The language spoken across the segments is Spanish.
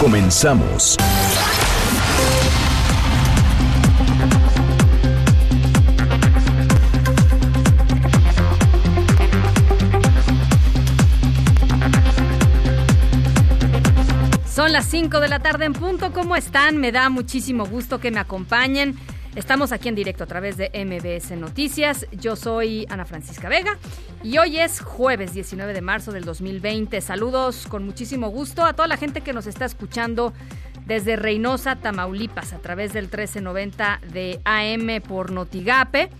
Comenzamos. Son las 5 de la tarde en punto. ¿Cómo están? Me da muchísimo gusto que me acompañen. Estamos aquí en directo a través de MBS Noticias. Yo soy Ana Francisca Vega y hoy es jueves 19 de marzo del 2020. Saludos con muchísimo gusto a toda la gente que nos está escuchando desde Reynosa, Tamaulipas, a través del 1390 de AM por Notigape.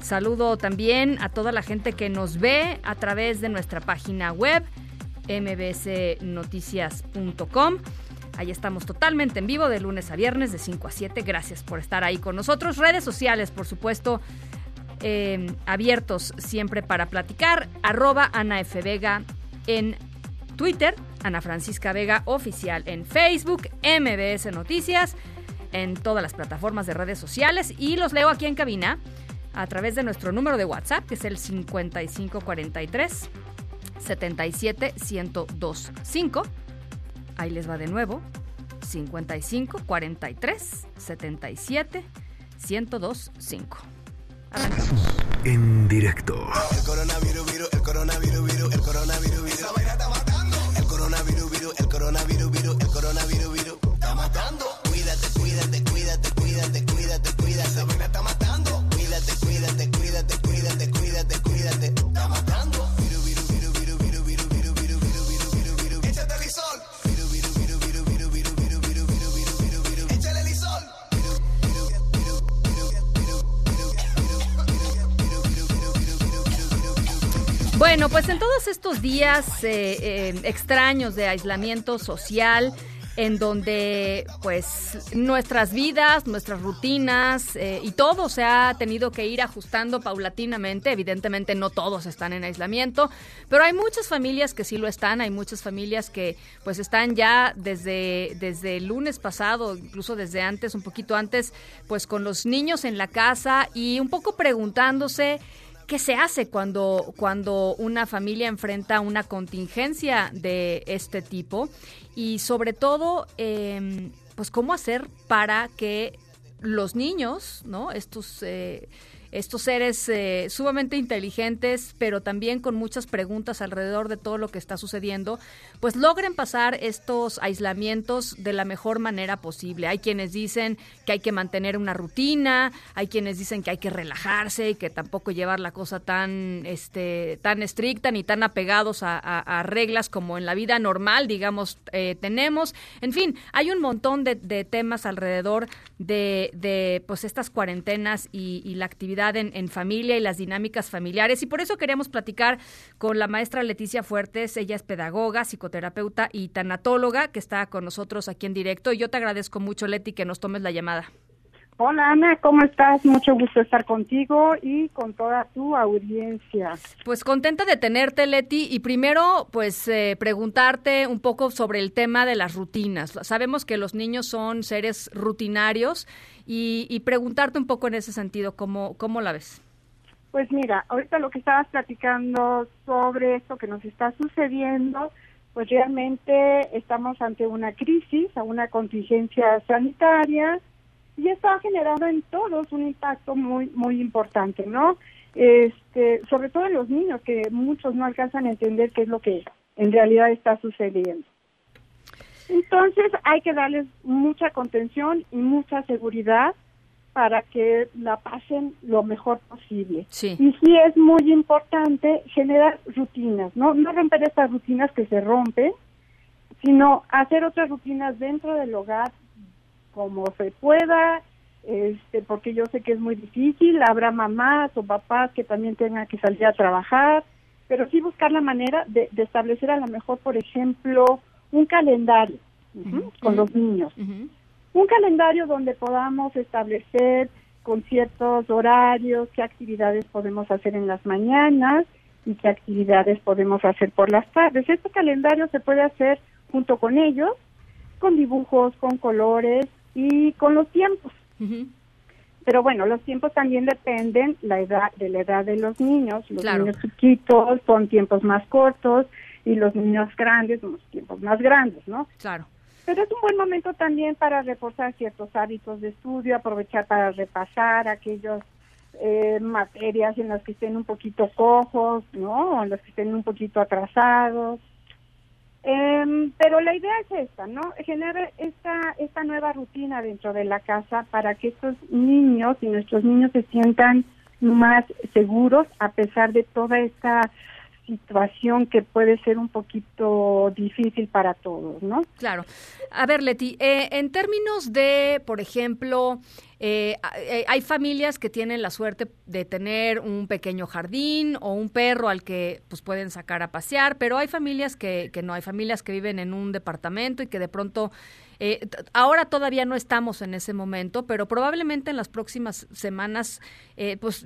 Saludo también a toda la gente que nos ve a través de nuestra página web mbsnoticias.com. Ahí estamos totalmente en vivo de lunes a viernes de 5 a 7. Gracias por estar ahí con nosotros. Redes sociales, por supuesto, eh, abiertos siempre para platicar. Arroba Ana F. Vega en Twitter, Ana Francisca Vega Oficial en Facebook, MBS Noticias, en todas las plataformas de redes sociales y los leo aquí en cabina a través de nuestro número de WhatsApp, que es el 5543 77 1025. Ahí les va de nuevo. 55 43 77 1025. Arrancamos. En directo. El coronavirus, virus, el coronavirus, virus, el coronavirus, Bueno, pues en todos estos días eh, eh, extraños de aislamiento social, en donde pues nuestras vidas, nuestras rutinas eh, y todo se ha tenido que ir ajustando paulatinamente. Evidentemente no todos están en aislamiento, pero hay muchas familias que sí lo están, hay muchas familias que pues están ya desde, desde el lunes pasado, incluso desde antes, un poquito antes, pues con los niños en la casa y un poco preguntándose ¿Qué se hace cuando, cuando una familia enfrenta una contingencia de este tipo? Y sobre todo, eh, pues cómo hacer para que los niños, ¿no? Estos, eh, estos seres eh, sumamente inteligentes, pero también con muchas preguntas alrededor de todo lo que está sucediendo, pues logren pasar estos aislamientos de la mejor manera posible. Hay quienes dicen que hay que mantener una rutina, hay quienes dicen que hay que relajarse y que tampoco llevar la cosa tan, este, tan estricta ni tan apegados a, reglas como en la vida normal, digamos, eh, tenemos. En fin, hay un montón de, de temas alrededor de, de, pues estas cuarentenas y, y la actividad en, en familia y las dinámicas familiares. Y por eso queremos platicar con la maestra Leticia Fuertes. Ella es pedagoga, psicoterapeuta y tanatóloga que está con nosotros aquí en directo. Y yo te agradezco mucho, Leti, que nos tomes la llamada. Hola Ana, ¿cómo estás? Mucho gusto estar contigo y con toda tu audiencia. Pues contenta de tenerte, Leti, y primero, pues eh, preguntarte un poco sobre el tema de las rutinas. Sabemos que los niños son seres rutinarios y, y preguntarte un poco en ese sentido, ¿cómo, cómo la ves? Pues mira, ahorita lo que estabas platicando sobre esto que nos está sucediendo, pues realmente estamos ante una crisis, a una contingencia sanitaria y esto ha generado en todos un impacto muy muy importante, ¿no? Este, sobre todo en los niños que muchos no alcanzan a entender qué es lo que en realidad está sucediendo. Entonces hay que darles mucha contención y mucha seguridad para que la pasen lo mejor posible. Sí. Y sí es muy importante generar rutinas, ¿no? No romper estas rutinas que se rompen, sino hacer otras rutinas dentro del hogar como se pueda, este, porque yo sé que es muy difícil, habrá mamás o papás que también tengan que salir a trabajar, pero sí buscar la manera de, de establecer a lo mejor, por ejemplo, un calendario con los niños. Un calendario donde podamos establecer con ciertos horarios qué actividades podemos hacer en las mañanas y qué actividades podemos hacer por las tardes. Este calendario se puede hacer junto con ellos, con dibujos, con colores y con los tiempos. Pero bueno, los tiempos también dependen la edad de la edad de los niños. Los Claro. niños chiquitos son tiempos más cortos y los niños grandes son tiempos más grandes, ¿no? Claro. Pero es un buen momento también para reforzar ciertos hábitos de estudio, aprovechar para repasar aquellas eh, materias en las que estén un poquito cojos, ¿no? O en las que estén un poquito atrasados. Em, pero la idea es esta, ¿no? Generar esta, esta nueva rutina dentro de la casa para que estos niños y nuestros niños se sientan más seguros a pesar de toda esta situación que puede ser un poquito difícil para todos, ¿no? Claro. A ver, Leti, eh, en términos de, por ejemplo, eh, eh, hay familias que tienen la suerte de tener un pequeño jardín o un perro al que pues pueden sacar a pasear, pero hay familias que, que no, hay familias que viven en un departamento y que de pronto eh, ahora todavía no estamos en ese momento, pero probablemente en las próximas semanas, eh, pues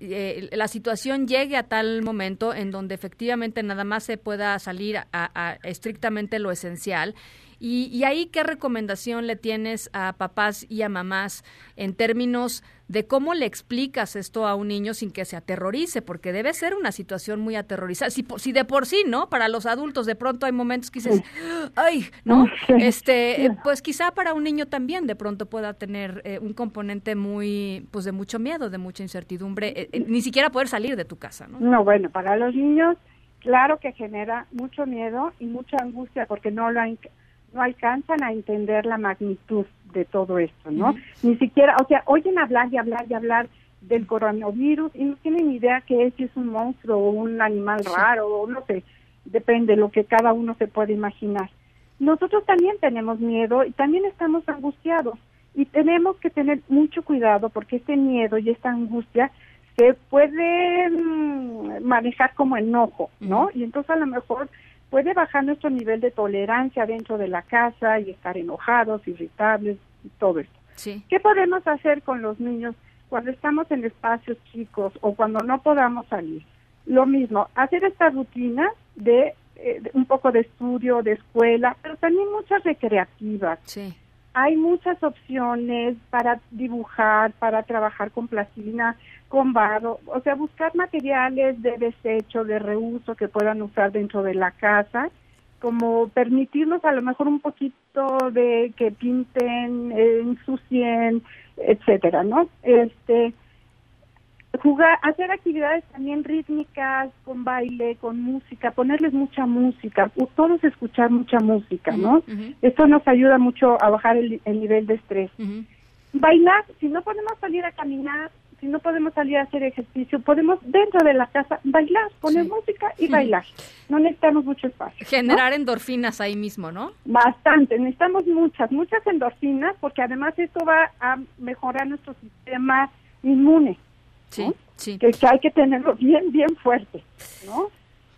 eh, la situación llegue a tal momento en donde efectivamente nada más se pueda salir a, a estrictamente lo esencial. Y, y ahí, ¿qué recomendación le tienes a papás y a mamás en términos de cómo le explicas esto a un niño sin que se aterrorice? Porque debe ser una situación muy aterrorizada. Si, si de por sí, ¿no? Para los adultos de pronto hay momentos que dices, ay, ¿no? Sí. Este, eh, pues quizá para un niño también de pronto pueda tener eh, un componente muy, pues de mucho miedo, de mucha incertidumbre, eh, eh, ni siquiera poder salir de tu casa, ¿no? No, bueno, para los niños, claro que genera mucho miedo y mucha angustia porque no lo no alcanzan a entender la magnitud de todo esto, ¿no? Ni siquiera, o sea, oyen hablar y hablar y hablar del coronavirus y no tienen idea que es, si es un monstruo o un animal raro o no sé, depende de lo que cada uno se puede imaginar. Nosotros también tenemos miedo y también estamos angustiados y tenemos que tener mucho cuidado porque este miedo y esta angustia se puede mm, manejar como enojo, ¿no? Y entonces a lo mejor puede bajar nuestro nivel de tolerancia dentro de la casa y estar enojados, irritables y todo esto. Sí. ¿Qué podemos hacer con los niños cuando estamos en espacios chicos o cuando no podamos salir? Lo mismo, hacer esta rutina de, eh, de un poco de estudio, de escuela, pero también muchas recreativas. Sí. Hay muchas opciones para dibujar, para trabajar con plastilina, con barro, o sea, buscar materiales de desecho, de reuso que puedan usar dentro de la casa, como permitirnos a lo mejor un poquito de que pinten, eh, ensucien, etcétera, ¿no? Este, jugar, hacer actividades también rítmicas, con baile, con música, ponerles mucha música, todos escuchar mucha música, ¿no? Ujú. Esto nos ayuda mucho a bajar el, el nivel de estrés. Bailar, si no podemos salir a caminar, si no podemos salir a hacer ejercicio, podemos dentro de la casa bailar, poner Sí. música y bailar. No necesitamos mucho espacio. ¿no? Generar endorfinas ahí mismo, ¿no? Bastante, necesitamos muchas, muchas endorfinas, porque además esto va a mejorar nuestro sistema inmune, Sí, ¿no? sí. que, que hay que tenerlo bien, bien fuerte, ¿no?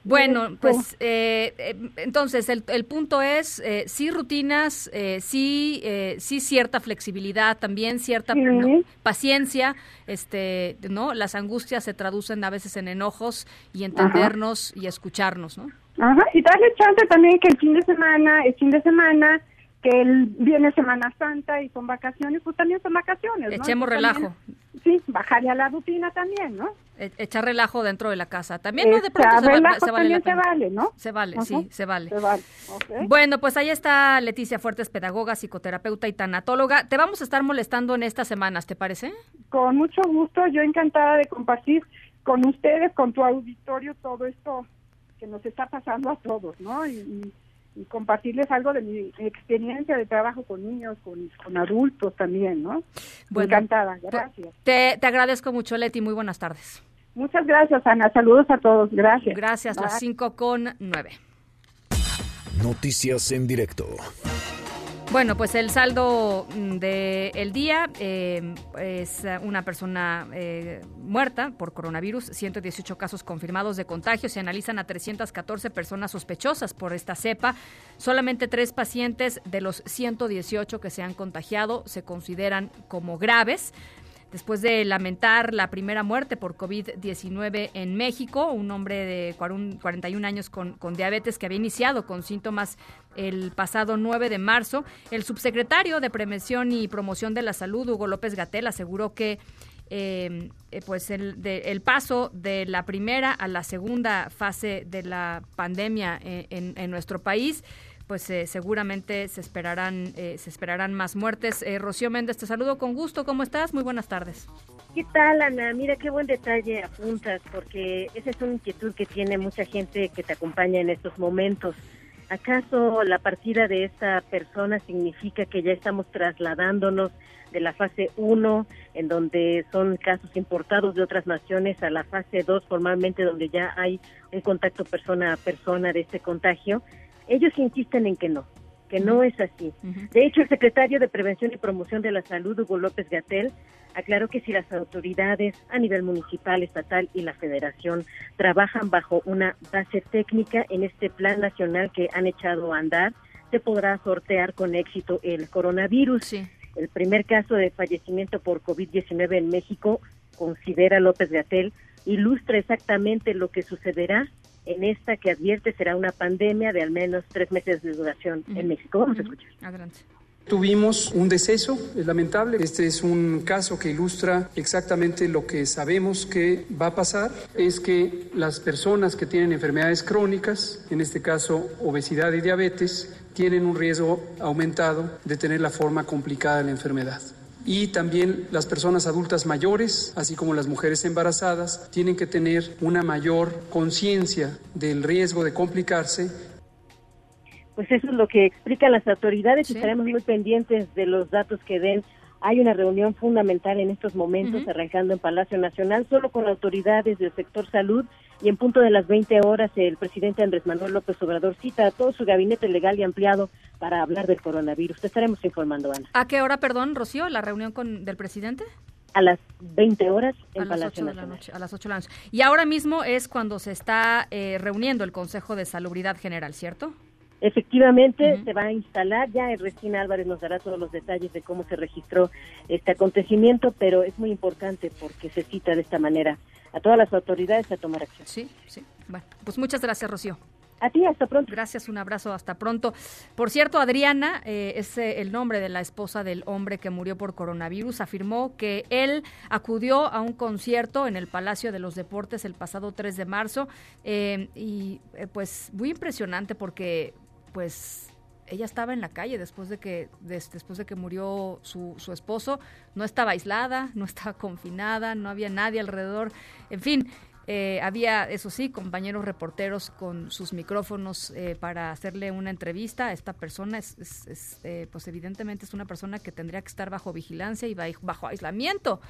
Bueno, pues eh, eh, entonces el, el punto es eh, sí rutinas, eh, sí eh, sí cierta flexibilidad, también cierta Sí. no, paciencia, este, no, las angustias se traducen a veces en enojos y entendernos y escucharnos, ¿no? Ajá, y darle chance también que el fin de semana es fin de semana, que el viene Semana Santa y son vacaciones, pues también son vacaciones, ¿no? Echemos Entonces relajo. también, sí, bajarle a la rutina también, ¿no? E- echar relajo dentro de la casa. También no de pronto se, va- se vale también se vale, ¿no? Se vale, Ajá. sí, se vale. Se vale. Bueno, pues ahí está Leticia Fuertes, pedagoga, psicoterapeuta y tanatóloga. Te vamos a estar molestando en estas semanas, ¿te parece? Con mucho gusto, yo encantada de compartir con ustedes, con tu auditorio, todo esto que nos está pasando a todos, ¿no? Y, y- y compartirles algo de mi experiencia de trabajo con niños, con, con adultos también, ¿no? Bueno, encantada, gracias. Te, te agradezco mucho, Leti. Muy buenas tardes. Muchas gracias, Ana. Saludos a todos. Gracias. Gracias, las Bye. 5 con 9. Noticias en directo. Bueno, pues el saldo mm, del día eh, es una persona eh, muerta por coronavirus, 118 casos confirmados de contagio, se analizan a 314 personas sospechosas por esta cepa, solamente tres pacientes de los 118 que se han contagiado se consideran como graves. Después de lamentar la primera muerte por COVID-19 en México, un hombre de 41 años con, diabetes que había iniciado con síntomas el pasado 9 de marzo, el subsecretario de Prevención y Promoción de la Salud, Hugo López Gatel, aseguró que eh, eh, pues el, el, paso de la primera a la segunda fase de la pandemia eh, en nuestro país pues eh, seguramente se esperarán, eh, se esperarán más muertes. Eh, Rocío Méndez, te saludo con gusto. ¿Cómo estás? Muy buenas tardes. ¿Qué tal, Ana? Mira qué buen detalle apuntas, porque esa es una inquietud que tiene mucha gente que te acompaña en estos momentos. ¿Acaso la partida de esta persona significa que ya estamos trasladándonos de la fase 1, en donde son casos importados de otras naciones, a la fase 2, formalmente donde ya hay un contacto persona a persona de este contagio? Ellos insisten en que no, que no es así. De hecho, el secretario de Prevención y Promoción de la Salud, Hugo López Gatel, aclaró que si las autoridades a nivel municipal, estatal y la federación trabajan bajo una base técnica en este plan nacional que han echado a andar, se podrá sortear con éxito el coronavirus. El primer caso de fallecimiento por COVID-19 en México, considera López Gatel, ilustra exactamente lo que sucederá en esta que advierte será una pandemia de al menos tres meses de duración en México. Vamos a escuchar. Adelante. Tuvimos un deceso, es lamentable. Este es un caso que ilustra exactamente lo que sabemos que va a pasar. Es que las personas que tienen enfermedades crónicas, en este caso obesidad y diabetes, tienen un riesgo aumentado de tener la forma complicada de la enfermedad y también las personas adultas mayores, así como las mujeres embarazadas, tienen que tener una mayor conciencia del riesgo de complicarse. Pues eso es lo que explican las autoridades y estaremos muy pendientes de los datos que den. Hay una reunión fundamental en estos momentos, arrancando en Palacio Nacional, solo con autoridades del sector salud y en punto de las 20 horas el presidente Andrés Manuel López Obrador cita a todo su gabinete legal y ampliado para hablar del coronavirus. Te estaremos informando, Ana. ¿A qué hora, perdón, Rocío, la reunión con del presidente? A las 20 horas en a Palacio las 8 Nacional. de la noche, a las 8 de la noche. Y ahora mismo es cuando se está eh, reuniendo el Consejo de Salubridad General, ¿cierto? Efectivamente, se va a instalar, ya Resina Álvarez nos dará todos los detalles de cómo se registró este acontecimiento, pero es muy importante porque se cita de esta manera a todas las autoridades a tomar acción. Sí, sí. Bueno, pues muchas gracias, Rocío. A ti, hasta pronto. Gracias, un abrazo, hasta pronto. Por cierto, Adriana, eh, es eh, el nombre de la esposa del hombre que murió por coronavirus, afirmó que él acudió a un concierto en el Palacio de los Deportes el pasado 3 de marzo eh, y eh, pues muy impresionante porque pues ella estaba en la calle después de que des- después de que murió su, su esposo, no estaba aislada, no estaba confinada, no había nadie alrededor, en fin, eh, había, eso sí, compañeros reporteros con sus micrófonos eh, para hacerle una entrevista a esta persona. Es, es- es, eh, pues evidentemente es una persona que tendría que estar bajo vigilancia y ba- bajo aislamiento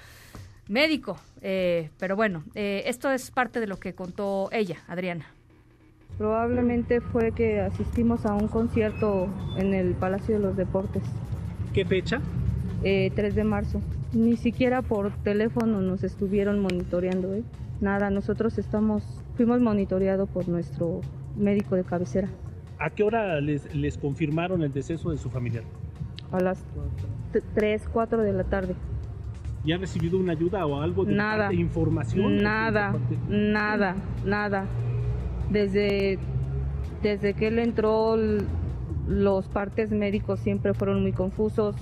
médico. Eh, pero bueno, esto es parte de lo que contó ella, Adriana. Probablemente fue que asistimos a un concierto en el Palacio de los Deportes. ¿Qué fecha? Eh, 3 de marzo. Ni siquiera por teléfono nos estuvieron monitoreando, ¿eh? Nada, nosotros estamos, fuimos monitoreados por nuestro médico de cabecera ¿A qué hora les, les confirmaron el deceso de su familiar? a las 3, 4 de la tarde. ¿Ya ha recibido una ayuda o algo de Nada. parte, información? Nada, De parte- nada, nada. Desde, desde que él entró, los partes médicos siempre fueron muy confusos.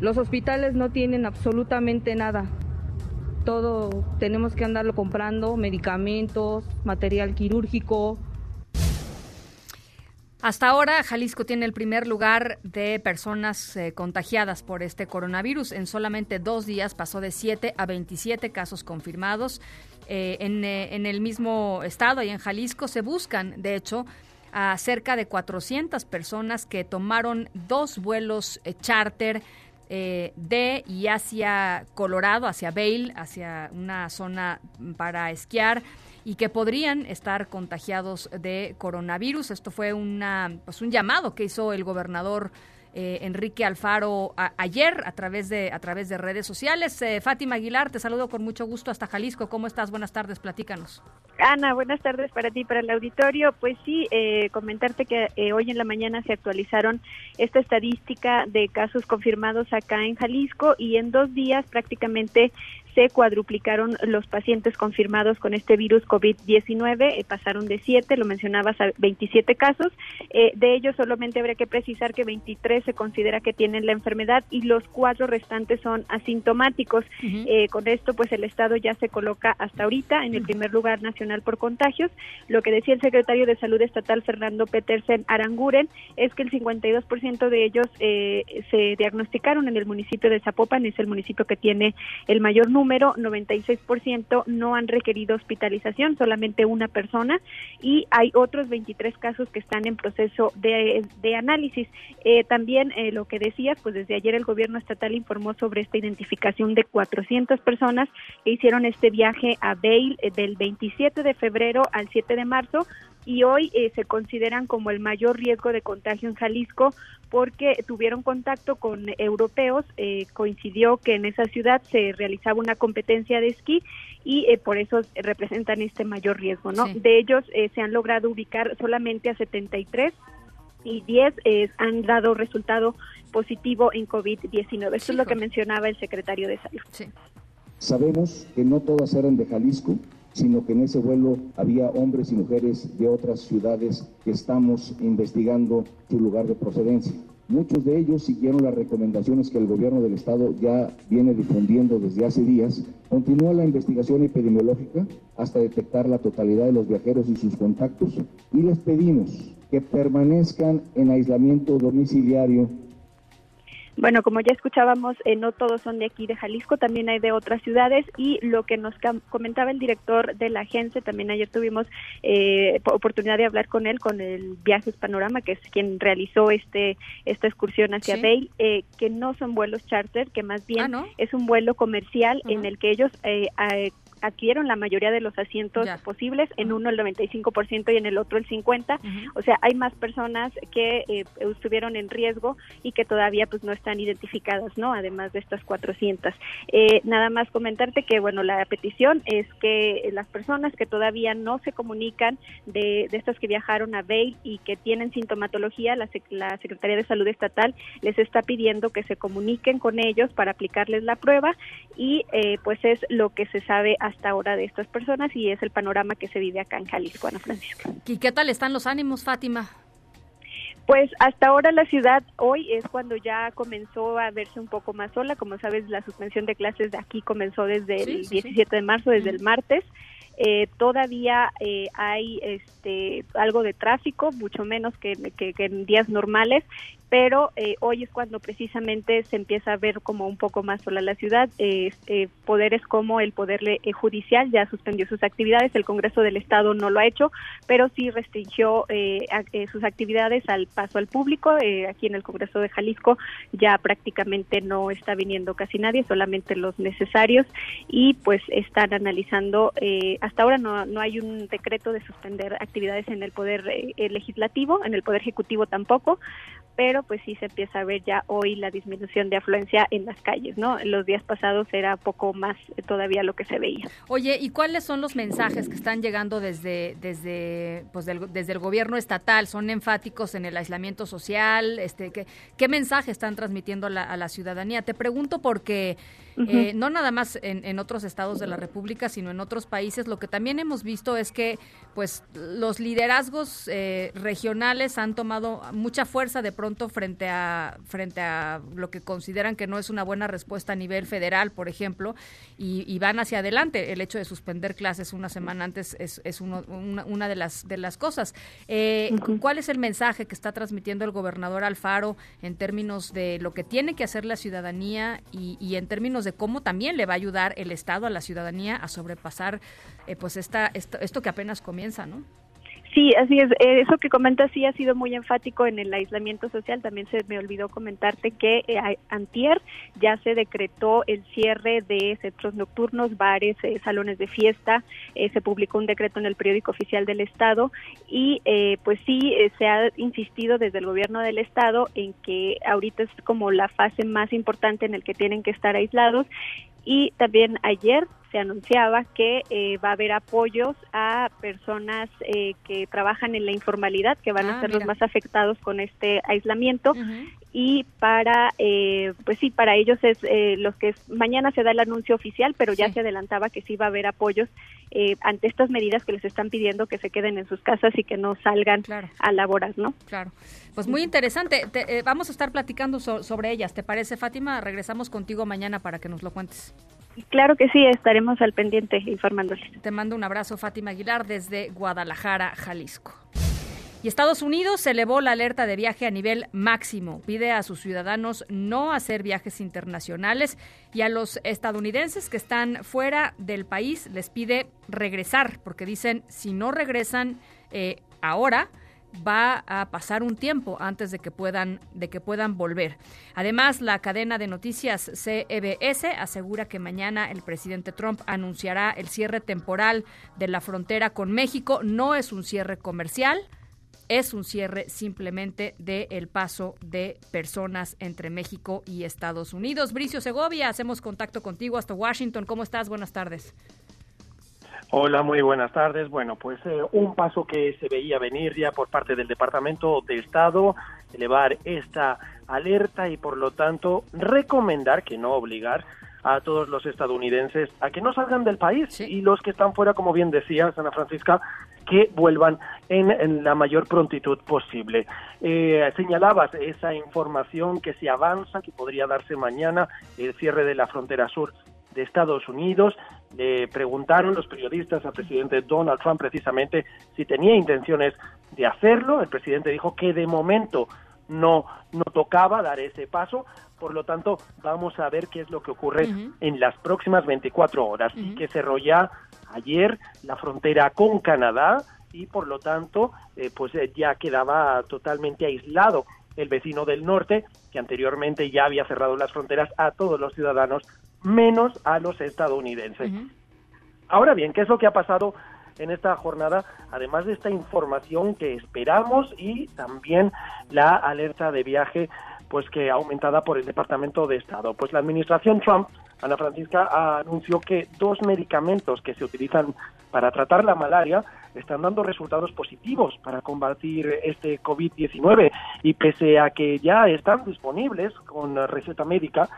Los hospitales no tienen absolutamente nada. Todo tenemos que andarlo comprando, medicamentos, material quirúrgico, Hasta ahora, Jalisco tiene el primer lugar de personas eh, contagiadas por este coronavirus. En solamente dos días pasó de 7 a 27 casos confirmados. Eh, en, eh, en el mismo estado, y en Jalisco, se buscan, de hecho, a cerca de 400 personas que tomaron dos vuelos eh, charter eh, de y hacia Colorado, hacia Vail, hacia una zona para esquiar y que podrían estar contagiados de coronavirus. Esto fue una, pues un llamado que hizo el gobernador eh, Enrique Alfaro ayer a través de a través de redes sociales. Eh, Fátima Aguilar, te saludo con mucho gusto hasta Jalisco. ¿Cómo estás? Buenas tardes, platícanos. Ana, buenas tardes para ti, para el auditorio. Pues sí, eh, comentarte que hoy en la mañana se actualizaron esta estadística de casos confirmados acá en Jalisco y en dos días prácticamente se cuadruplicaron los pacientes confirmados con este virus COVID-19, eh, pasaron de 7, lo mencionabas, a 27 casos. Eh, de ellos solamente habría que precisar que 23 se considera que tienen la enfermedad y los cuatro restantes son asintomáticos. Eh, con esto, pues el Estado ya se coloca hasta ahorita en el primer lugar nacional por contagios. Lo que decía el secretario de Salud Estatal, Fernando Petersen Aranguren, es que el 52% de ellos se diagnosticaron en el municipio de Zapopan, es el municipio que tiene el mayor número número, 96% no han requerido hospitalización, solamente una persona, y hay otros 23 casos que están en proceso de, análisis. Eh, también eh, lo que decías, pues desde ayer el gobierno estatal informó sobre esta identificación de 400 personas que hicieron este viaje a Bale eh, del 27 de febrero al 7 de marzo y hoy se consideran como el mayor riesgo de contagio en Jalisco porque tuvieron contacto con europeos, eh, coincidió que en esa ciudad se realizaba una competencia de esquí y eh, por eso representan este mayor riesgo, ¿no? De ellos eh, se han logrado ubicar solamente a 73 y 10 han dado resultado positivo en COVID-19. Esto es lo que mencionaba el secretario de Salud. Sabemos que no todas eran de Jalisco, sino que en ese vuelo había hombres y mujeres de otras ciudades que estamos investigando su lugar de procedencia. Muchos de ellos siguieron las recomendaciones que el gobierno del estado ya viene difundiendo desde hace días. Continúa la investigación epidemiológica hasta detectar la totalidad de los viajeros y sus contactos y les pedimos que permanezcan en aislamiento domiciliario bueno, como ya escuchábamos, eh, no todos son de aquí de Jalisco, también hay de otras ciudades. Y lo que nos comentaba el director de la agencia, también ayer tuvimos eh, oportunidad de hablar con él, con el Viajes Panorama, que es quien realizó este esta excursión hacia Bale, eh, que no son vuelos charter, que más bien ah, es un vuelo comercial en el que ellos adquirieron la mayoría de los asientos posibles, en uno el 95% y en el otro el 50%. O sea, hay más personas que eh, estuvieron en riesgo y que todavía pues no están identificadas, ¿no? Además de estas 400. Eh, nada más comentarte que, bueno, la petición es que las personas que todavía no se comunican de, de estas que viajaron a Bale y que tienen sintomatología, la, la Secretaría de Salud Estatal les está pidiendo que se comuniquen con ellos para aplicarles la prueba y eh, pues es lo que se sabe hasta hasta ahora de estas personas y es el panorama que se vive acá en Jalisco, Ana Francisca. ¿Y qué tal están los ánimos, Fátima? Pues hasta ahora la ciudad hoy es cuando ya comenzó a verse un poco más sola. Como sabes, la suspensión de clases de aquí comenzó desde el 17 de marzo, desde el martes. Eh, todavía eh, hay este algo de tráfico, mucho menos que, que, en días normales, pero eh, hoy es cuando precisamente se empieza a ver como un poco más sola la ciudad. Eh, poderes como el Poder eh, Judicial ya suspendió sus actividades, el Congreso del Estado no lo ha hecho, pero sí restringió sus actividades al paso al público. aquí en el Congreso de Jalisco ya prácticamente no está viniendo casi nadie, solamente los necesarios y pues están analizando, hasta ahora no, no hay un decreto de suspender actividades en el Poder Legislativo, en el Poder Ejecutivo tampoco pero pues sí se empieza a ver ya hoy la disminución de afluencia en las calles, ¿no? Los días pasados era poco más todavía lo que se veía. Oye, ¿y cuáles son los mensajes que están llegando desde desde pues desde el gobierno estatal? ¿Son enfáticos en el aislamiento social? Este, ¿qué, qué mensaje están transmitiendo a la ciudadanía? Te pregunto porque eh, no nada más en, otros estados de la República, sino en otros países. Lo que también hemos visto es que pues los liderazgos eh, regionales han tomado mucha fuerza de pronto frente a, frente a lo que consideran que no es una buena respuesta a nivel federal, por ejemplo, y, van hacia adelante. El hecho de suspender clases una semana antes es, es una, de, las, de las cosas. Eh, ¿Cuál es el mensaje que está transmitiendo el gobernador Alfaro en términos de lo que tiene que hacer la ciudadanía y, y en términos de cómo también le va a ayudar el Estado a la ciudadanía a sobrepasar eh, pues esta, esto, esto que apenas comienza, ¿no? Sí, así es. Eh, Eso que comentas sí ha sido muy enfático en el aislamiento social. También se me olvidó comentarte que eh, antier ya se decretó el cierre de centros nocturnos, bares, eh, salones de fiesta. Eh, se publicó un decreto en el periódico oficial del Estado y eh, pues sí eh, se ha insistido desde el gobierno del Estado en que ahorita es como la fase más importante en el que tienen que estar aislados y también ayer se anunciaba que eh, va a haber apoyos a personas eh, que trabajan en la informalidad, que van Ah, a ser mira. los más afectados con este aislamiento. Y para, eh, pues sí, para ellos es eh, los que es- mañana se da el anuncio oficial, pero ya se adelantaba que sí va a haber apoyos eh, ante estas medidas que les están pidiendo que se queden en sus casas y que no salgan a laborar, ¿no? Claro. Pues muy interesante. Te- eh, vamos a estar platicando so- sobre ellas. ¿Te parece, Fátima? Regresamos contigo mañana para que nos lo cuentes. Claro que sí, estaremos al pendiente informándoles. Te mando un abrazo, Fátima Aguilar, desde Guadalajara, Jalisco. Y Estados Unidos elevó la alerta de viaje a nivel máximo. Pide a sus ciudadanos no hacer viajes internacionales y a los estadounidenses que están fuera del país les pide regresar, porque dicen si no regresan eh, ahora va a pasar un tiempo antes de que puedan de que puedan volver. Además, la cadena de noticias CBS asegura que mañana el presidente Trump anunciará el cierre temporal de la frontera con México. No es un cierre comercial, es un cierre simplemente de el paso de personas entre México y Estados Unidos. Bricio Segovia, hacemos contacto contigo hasta Washington. ¿Cómo estás? Buenas tardes. Hola, muy buenas tardes. Bueno, pues eh, un paso que se veía venir ya por parte del Departamento de Estado, elevar esta alerta y por lo tanto recomendar, que no obligar, a todos los estadounidenses a que no salgan del país y los que están fuera, como bien decía Ana Francisca, que vuelvan en, la mayor prontitud posible. Eh, señalabas esa información que se avanza, que podría darse mañana, el cierre de la frontera sur de Estados Unidos. Le preguntaron los periodistas al presidente Donald Trump precisamente si tenía intenciones de hacerlo. El presidente dijo que de momento no, no tocaba dar ese paso. Por lo tanto, vamos a ver qué es lo que ocurre en las próximas 24 horas. Y que cerró ya ayer la frontera con Canadá y por lo tanto, eh, pues eh, ya quedaba totalmente aislado el vecino del norte, que anteriormente ya había cerrado las fronteras a todos los ciudadanos, menos a los estadounidenses. Ahora bien, ¿qué es lo que ha pasado en esta jornada? Además de esta información que esperamos y también la alerta de viaje pues que aumentada por el Departamento de Estado. Pues la administración Trump, Ana Francisca, anunció que dos medicamentos que se utilizan para tratar la malaria están dando resultados positivos para combatir este COVID-19 y pese a que ya están disponibles con receta médica,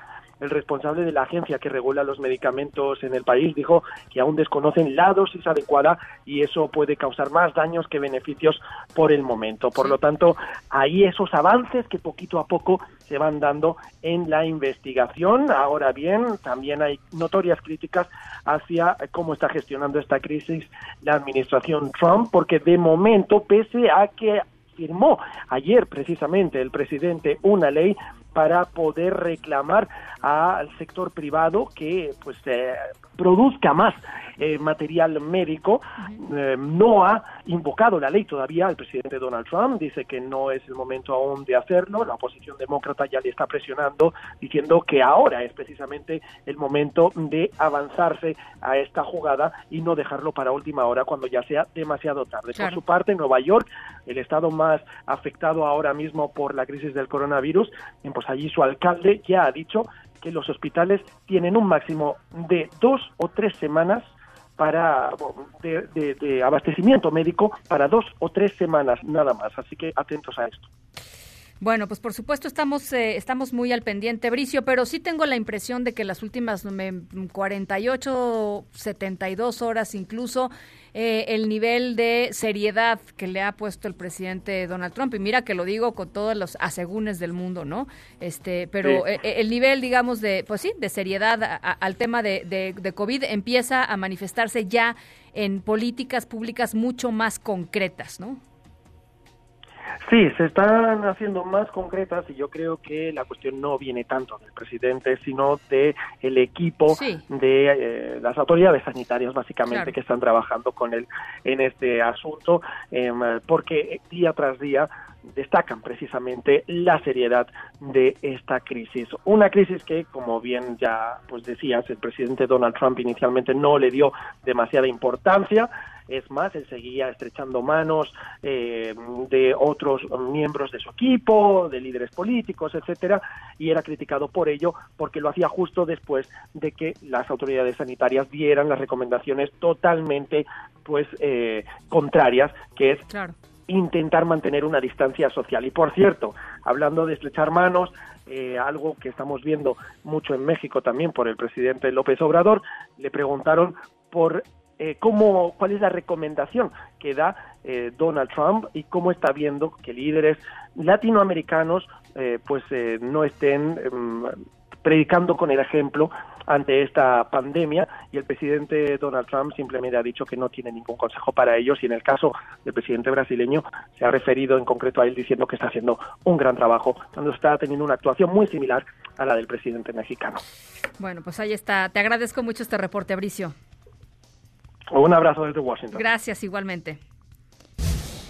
el responsable de la agencia que regula los medicamentos en el país dijo que aún desconocen la dosis adecuada y eso puede causar más daños que beneficios por el momento. Por lo tanto, hay esos avances que poquito a poco se van dando en la investigación. Ahora bien, también hay notorias críticas hacia cómo está gestionando esta crisis la administración Trump, porque de momento, pese a que firmó ayer precisamente el presidente una ley para poder reclamar al sector privado que pues eh, produzca más eh, material médico. Eh, no ha invocado la ley todavía el presidente Donald Trump, dice que no es el momento aún de hacerlo. La oposición demócrata ya le está presionando diciendo que ahora es precisamente el momento de avanzarse a esta jugada y no dejarlo para última hora cuando ya sea demasiado tarde. Claro. Por su parte, Nueva York, el estado más afectado ahora mismo por la crisis del coronavirus, eh, pues allí su alcalde ya ha dicho que los hospitales tienen un máximo de dos o tres semanas para de, de- de abastecimiento médico para dos o tres semanas nada más. Así que atentos a esto. Bueno, pues por supuesto estamos eh, estamos muy al pendiente, Bricio, pero sí tengo la impresión de que las últimas me- 48, 72 horas incluso, eh, el nivel de seriedad que le ha puesto el presidente Donald Trump, y mira que lo digo con todos los asegúnes del mundo, ¿no? Este, pero Sí. eh, el nivel, digamos, de, pues sí, de seriedad a- a- al tema de, de, de COVID empieza a manifestarse ya en políticas públicas mucho más concretas, ¿no? Sí, se están haciendo más concretas y yo creo que la cuestión no viene tanto del presidente, sino de el equipo Sí. de eh, las autoridades sanitarias, básicamente, Claro. que están trabajando con él en este asunto, em, porque día tras día destacan precisamente la seriedad de esta crisis. Una crisis que, como bien ya pues decías, el presidente Donald Trump inicialmente no le dio demasiada importancia. Es más, él seguía estrechando manos eh, de otros miembros de su equipo, de líderes políticos, etcétera, y era criticado por ello porque lo hacía justo después de que las autoridades sanitarias dieran las recomendaciones totalmente, pues, eh, contrarias, que es Claro. intentar mantener una distancia social. Y por cierto, hablando de estrechar manos, eh, algo que estamos viendo mucho en México también por el presidente López Obrador, le preguntaron por eh, cómo, cuál es la recomendación que da eh, Donald Trump y cómo está viendo que líderes latinoamericanos eh, pues eh, no estén em, predicando con el ejemplo ante esta pandemia y el presidente Donald Trump simplemente ha dicho que no tiene ningún consejo para ellos y en el caso del presidente brasileño se ha referido en concreto a él diciendo que está haciendo un gran trabajo cuando está teniendo una actuación muy similar a la del presidente mexicano. Bueno, pues ahí está. Te agradezco mucho este reporte, Abricio. Un abrazo desde Washington. Gracias, igualmente.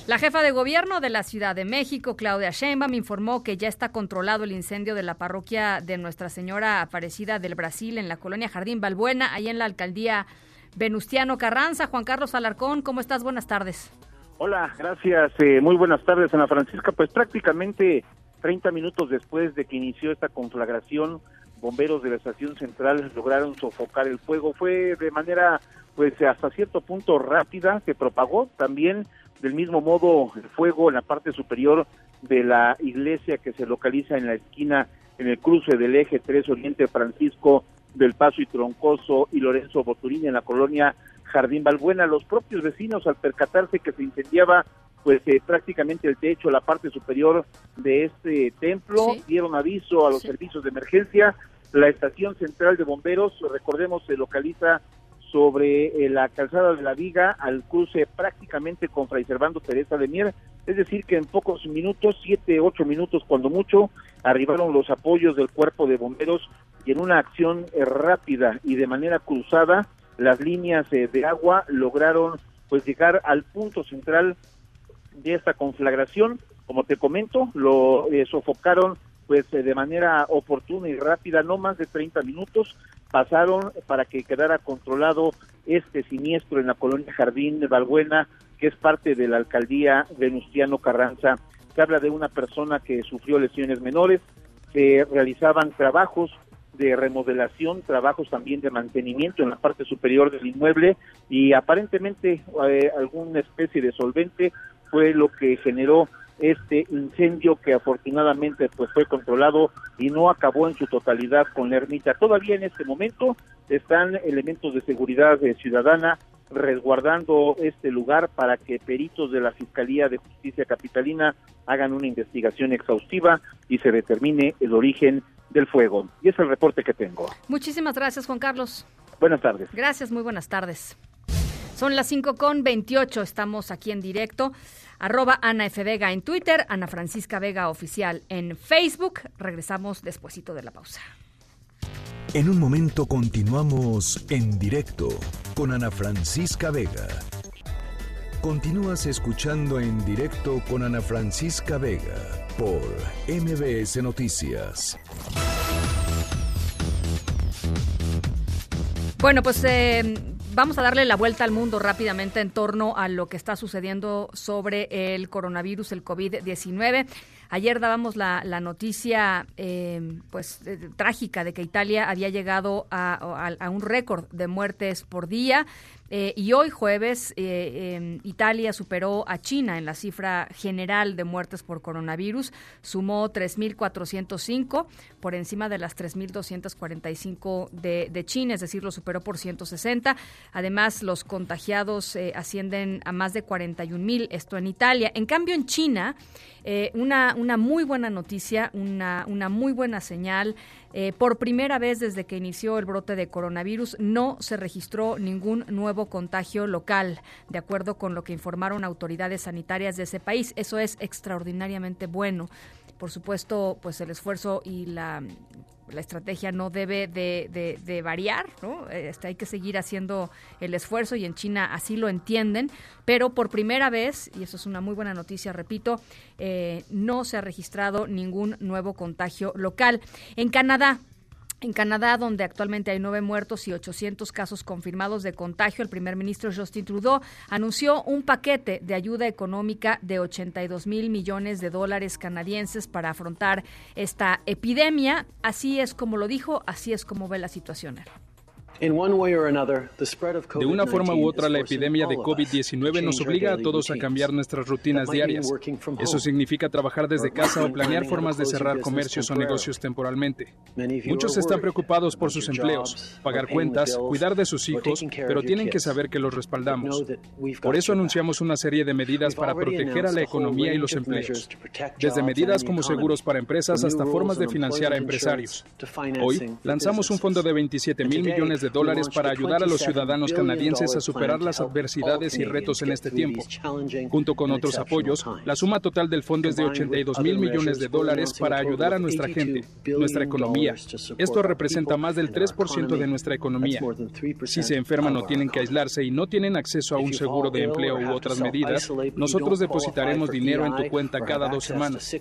La jefa de gobierno de la Ciudad de México, Claudia Sheinbaum, informó que ya está controlado el incendio de la parroquia de Nuestra Señora Aparecida del Brasil en la colonia Jardín Balbuena, ahí en la alcaldía Venustiano Carranza. Juan Carlos Alarcón, ¿cómo estás? Buenas tardes. Hola, gracias. eh, muy buenas tardes, Ana Francisca. Pues prácticamente 30 minutos después de que inició esta conflagración, bomberos de la estación central lograron sofocar el fuego. Fue de manera, pues hasta cierto punto rápida, se propagó también del mismo modo el fuego en la parte superior de la iglesia que se localiza en la esquina, en el cruce del eje 3 Oriente Francisco del Paso y Troncoso y Lorenzo Boturini en la colonia Jardín Balbuena. Los propios vecinos al percatarse que se incendiaba pues eh, prácticamente el techo, la parte superior de este templo, Sí. dieron aviso a los servicios de emergencia. La estación central de bomberos, recordemos, se localiza sobre eh, la calzada de la Viga al cruce prácticamente con Fray Servando Teresa de Mier, es decir que en pocos minutos, siete, ocho minutos cuando mucho, arribaron los apoyos del cuerpo de bomberos y en una acción eh, rápida y de manera cruzada, las líneas eh, de agua lograron pues llegar al punto central de esta conflagración. Como te comento, lo eh, sofocaron pues de manera oportuna y rápida, no más de 30 minutos, pasaron para que quedara controlado este siniestro en la colonia Jardín de Balbuena, que es parte de la alcaldía Venustiano Carranza. Se habla de una persona que sufrió lesiones menores, se realizaban trabajos de remodelación, trabajos también de mantenimiento en la parte superior del inmueble y aparentemente eh, alguna especie de solvente fue lo que generó este incendio que afortunadamente pues fue controlado y no acabó en su totalidad con la ermita. Todavía en este momento están elementos de seguridad eh, ciudadana resguardando este lugar para que peritos de la Fiscalía de Justicia Capitalina hagan una investigación exhaustiva y se determine el origen del fuego. Y es el reporte que tengo. Muchísimas gracias, Juan Carlos. Buenas tardes. Gracias, muy buenas tardes. Son las 5 con 28, estamos aquí en directo. Arroba Ana F. Vega en Twitter, Ana Francisca Vega Oficial en Facebook. Regresamos despuesito de la pausa. En un momento continuamos en directo con Ana Francisca Vega. Continúas escuchando en directo con Ana Francisca Vega por MBS Noticias. Bueno, pues eh, vamos a darle la vuelta al mundo rápidamente en torno a lo que está sucediendo sobre el coronavirus, el COVID-19. Ayer dábamos la, noticia eh, pues eh, trágica de que Italia había llegado a un récord de muertes por día. Eh, y hoy jueves eh, eh, Italia superó a China en la cifra general de muertes por coronavirus, sumó 3.405 por encima de las 3.245 de, de China, es decir, lo superó por 160. Además, los contagiados eh, ascienden a más de 41.000, esto en Italia. En cambio, en China, una, una muy buena noticia, una, una muy buena señal. Eh, por primera vez desde que inició el brote de coronavirus no se registró ningún nuevo contagio local, de acuerdo con lo que informaron autoridades sanitarias de ese país. Eso es extraordinariamente bueno. Por supuesto, pues el esfuerzo y la la estrategia no debe de, variar, ¿no? Este, hay que seguir haciendo el esfuerzo y en China así lo entienden, pero por primera vez, y eso es una muy buena noticia, repito, eh, no se ha registrado ningún nuevo contagio local. En Canadá, en Canadá, donde actualmente hay nueve muertos y 800 casos confirmados de contagio, el primer ministro Justin Trudeau anunció un paquete de ayuda económica de 82 mil millones de dólares canadienses para afrontar esta epidemia. Así es como lo dijo, así es como ve la situación. De una forma u otra, la epidemia de COVID-19 nos obliga a todos a cambiar nuestras rutinas diarias. Eso significa trabajar desde casa o planear formas de cerrar comercios o negocios temporalmente. Muchos están preocupados por sus empleos, pagar cuentas, cuidar de sus hijos, pero tienen que saber que los respaldamos. Por eso anunciamos una serie de medidas para proteger a la economía y los empleos, desde medidas como seguros para empresas hasta formas de financiar a empresarios. Hoy lanzamos un fondo de 27 mil millones de dólares para ayudar a los ciudadanos canadienses a superar las adversidades y retos en este tiempo. Junto con otros apoyos, la suma total del fondo es de 82 mil millones de dólares para ayudar a nuestra gente, nuestra economía. Esto representa más del 3% de nuestra economía. Si se enferman o tienen que aislarse y no tienen acceso a un seguro de empleo u otras medidas, nosotros depositaremos dinero en tu cuenta cada dos semanas.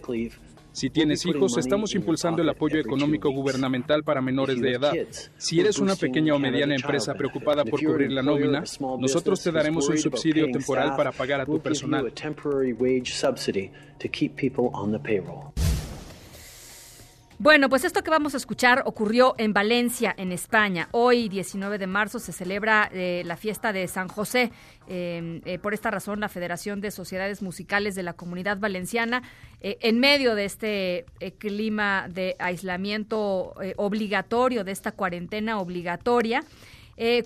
Si tienes hijos, estamos impulsando el apoyo económico gubernamental para menores de edad. Si eres una pequeña o mediana empresa preocupada por cubrir la nómina, nosotros te daremos un subsidio temporal para pagar a tu personal. Bueno, pues esto que vamos a escuchar ocurrió en Valencia, en España. Hoy, 19 de marzo, se celebra eh, la fiesta de San José. Em, eh, por esta razón, la Federación de Sociedades Musicales de la Comunidad Valenciana, eh, en medio de este clima de aislamiento obligatorio, de esta cuarentena obligatoria,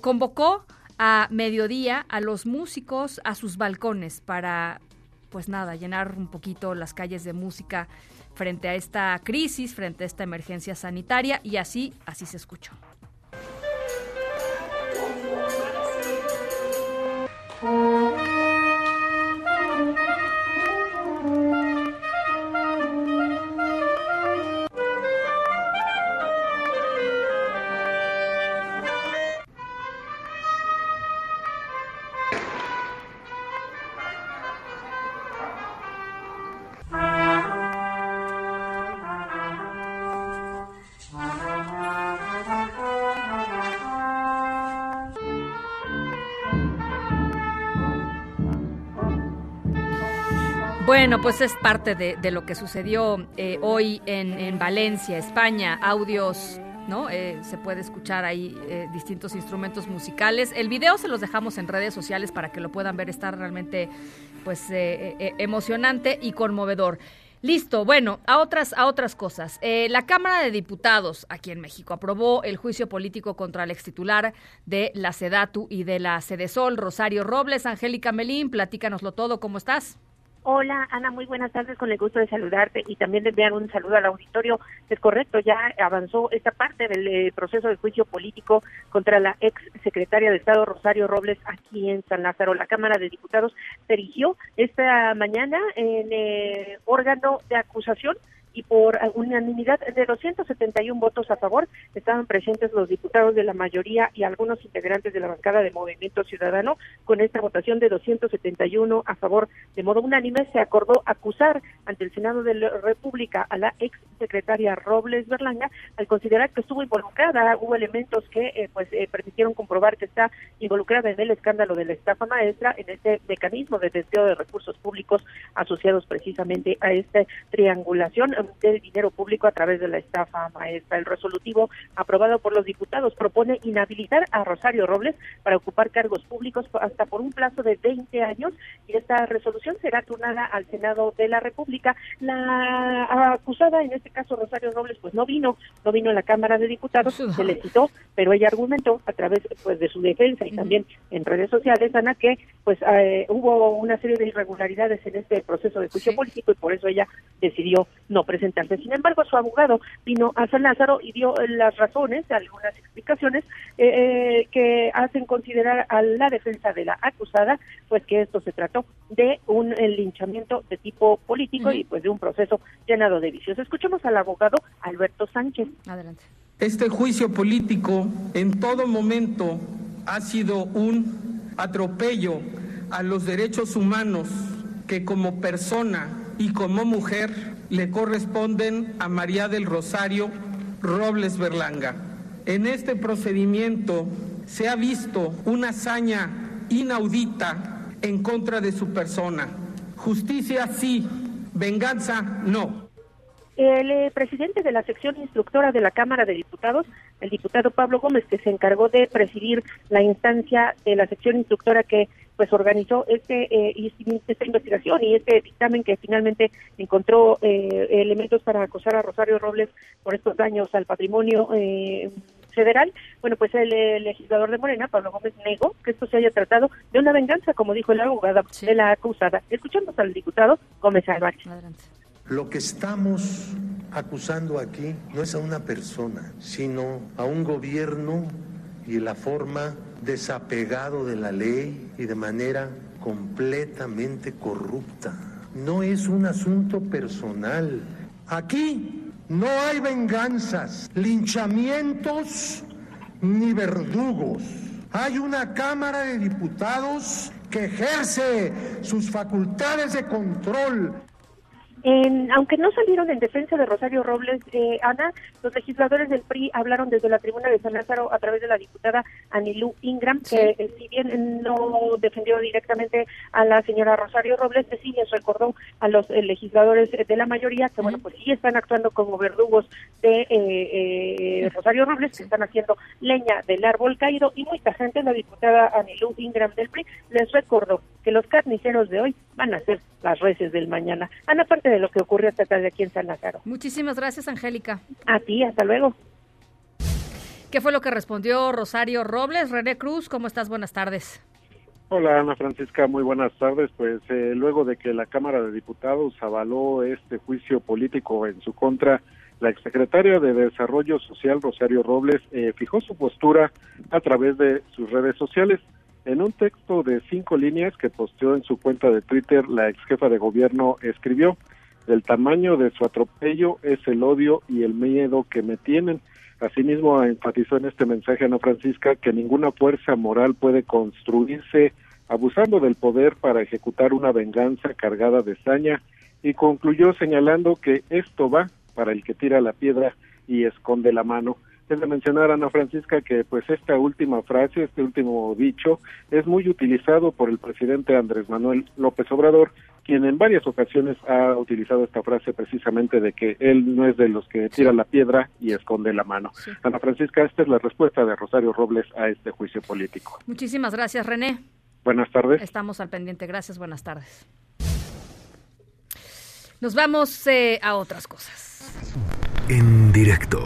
convocó a mediodía a los músicos a sus balcones para, pues nada, llenar un poquito las calles de música frente a esta crisis, frente a esta emergencia sanitaria y así, así se escuchó. Bueno, pues es parte de, lo que sucedió eh, hoy en, Valencia, España. Audios, ¿no? Eh, se puede escuchar ahí eh, distintos instrumentos musicales. El video se los dejamos en redes sociales para que lo puedan ver. Está realmente, pues, emocionante y conmovedor. Listo, bueno, a otras, a otras cosas. la Cámara de Diputados aquí en México aprobó el juicio político contra el extitular de la SEDATU y de la SEDESOL, Rosario Robles. Angélica Melín, platícanoslo todo, ¿cómo estás? Hola, Ana, muy buenas tardes, con el gusto de saludarte y también de enviar un saludo al auditorio. Es correcto, ya avanzó esta parte del eh, proceso de juicio político contra la ex secretaria de Estado Rosario Robles aquí en San Lázaro. La Cámara de Diputados se erigió esta mañana en eh, órgano de acusación y por unanimidad de 271 votos a favor estaban presentes los diputados de la mayoría y algunos integrantes de la bancada de Movimiento Ciudadano. Con esta votación de 271 a favor de modo unánime se acordó acusar ante el Senado de la República a la ex secretaria Robles Berlanga al considerar que estuvo involucrada, hubo elementos que eh, pues eh, permitieron comprobar que está involucrada en el escándalo de la estafa maestra en este mecanismo de desvío de recursos públicos asociados precisamente a esta triangulación del dinero público a través de la estafa maestra. El resolutivo aprobado por los diputados propone inhabilitar a Rosario Robles para ocupar cargos públicos hasta por un plazo de 20 años y esta resolución será turnada al Senado de la República. La acusada, en este caso Rosario Robles, pues no vino, no vino a la Cámara de Diputados, se le citó, pero ella argumentó a través pues de su defensa y también en redes sociales, Ana, que pues eh, hubo una serie de irregularidades en este proceso de juicio político y por eso ella decidió no presentarse. Sin embargo, su abogado vino a San Lázaro y dio las razones, algunas explicaciones eh, eh, que hacen considerar a la defensa de la acusada, pues que esto se trató de un linchamiento de tipo político y pues de un proceso llenado de vicios. Escuchemos al abogado Alberto Sánchez. Adelante. Este juicio político en todo momento ha sido un atropello a los derechos humanos que como persona y como mujer le corresponden a María del Rosario Robles Berlanga. En este procedimiento se ha visto una hazaña inaudita en contra de su persona. Justicia sí, venganza no. El eh, presidente de la sección instructora de la Cámara de Diputados, el diputado Pablo Gómez, que se encargó de presidir la instancia de la sección instructora que pues organizó este eh, esta investigación y este dictamen que finalmente encontró eh, elementos para acusar a Rosario Robles por estos daños al patrimonio federal, bueno, pues el, legislador de Morena, Pablo Gómez, negó que esto se haya tratado de una venganza, como dijo el abogado de la acusada. Escuchamos al diputado Gómez Álvarez. Lo que estamos acusando aquí no es a una persona, sino a un gobierno y la forma desapegado de la ley y de manera completamente corrupta. No es un asunto personal. Aquí no hay venganzas, linchamientos ni verdugos. Hay una Cámara de Diputados que ejerce sus facultades de control aunque no salieron en defensa de Rosario Robles, eh, Ana, los legisladores del PRI hablaron desde la tribuna de San Lázaro a través de la diputada Anilú Ingram, que eh, si bien no defendió directamente a la señora Rosario Robles, sí les recordó a los eh, legisladores de la mayoría que, bueno, pues sí están actuando como verdugos de Rosario Robles, que están haciendo leña del árbol caído, y mucha gente, la diputada Anilú Ingram del PRI, les recordó que los carniceros de hoy van a ser las reces del mañana. Ana, aparte de lo que ocurrió esta tarde aquí en San Lázaro. Muchísimas gracias, Angélica. A ti, hasta luego. ¿Qué fue lo que respondió Rosario Robles? René Cruz, ¿cómo estás? Buenas tardes. Hola Ana Francisca, muy buenas tardes. Pues eh, luego de que la Cámara de Diputados avaló este juicio político en su contra, la exsecretaria de Desarrollo Social, Rosario Robles, eh, fijó su postura a través de sus redes sociales. En un texto de cinco líneas que posteó en su cuenta de Twitter, la ex jefa de gobierno escribió, el tamaño de su atropello es el odio y el miedo que me tienen. Asimismo, enfatizó en este mensaje Ana Francisca que ninguna fuerza moral puede construirse abusando del poder para ejecutar una venganza cargada de saña y concluyó señalando que esto va para el que tira la piedra y esconde la mano. Es de mencionar, Ana Francisca, que pues esta última frase, este último dicho, es muy utilizado por el presidente Andrés Manuel López Obrador, quien en varias ocasiones ha utilizado esta frase precisamente de que él no es de los que tira la piedra y esconde la mano. Ana Francisca, esta es la respuesta de Rosario Robles a este juicio político. Muchísimas gracias, René. Buenas tardes. Estamos al pendiente. Gracias, buenas tardes. Nos vamos eh, a otras cosas. En directo.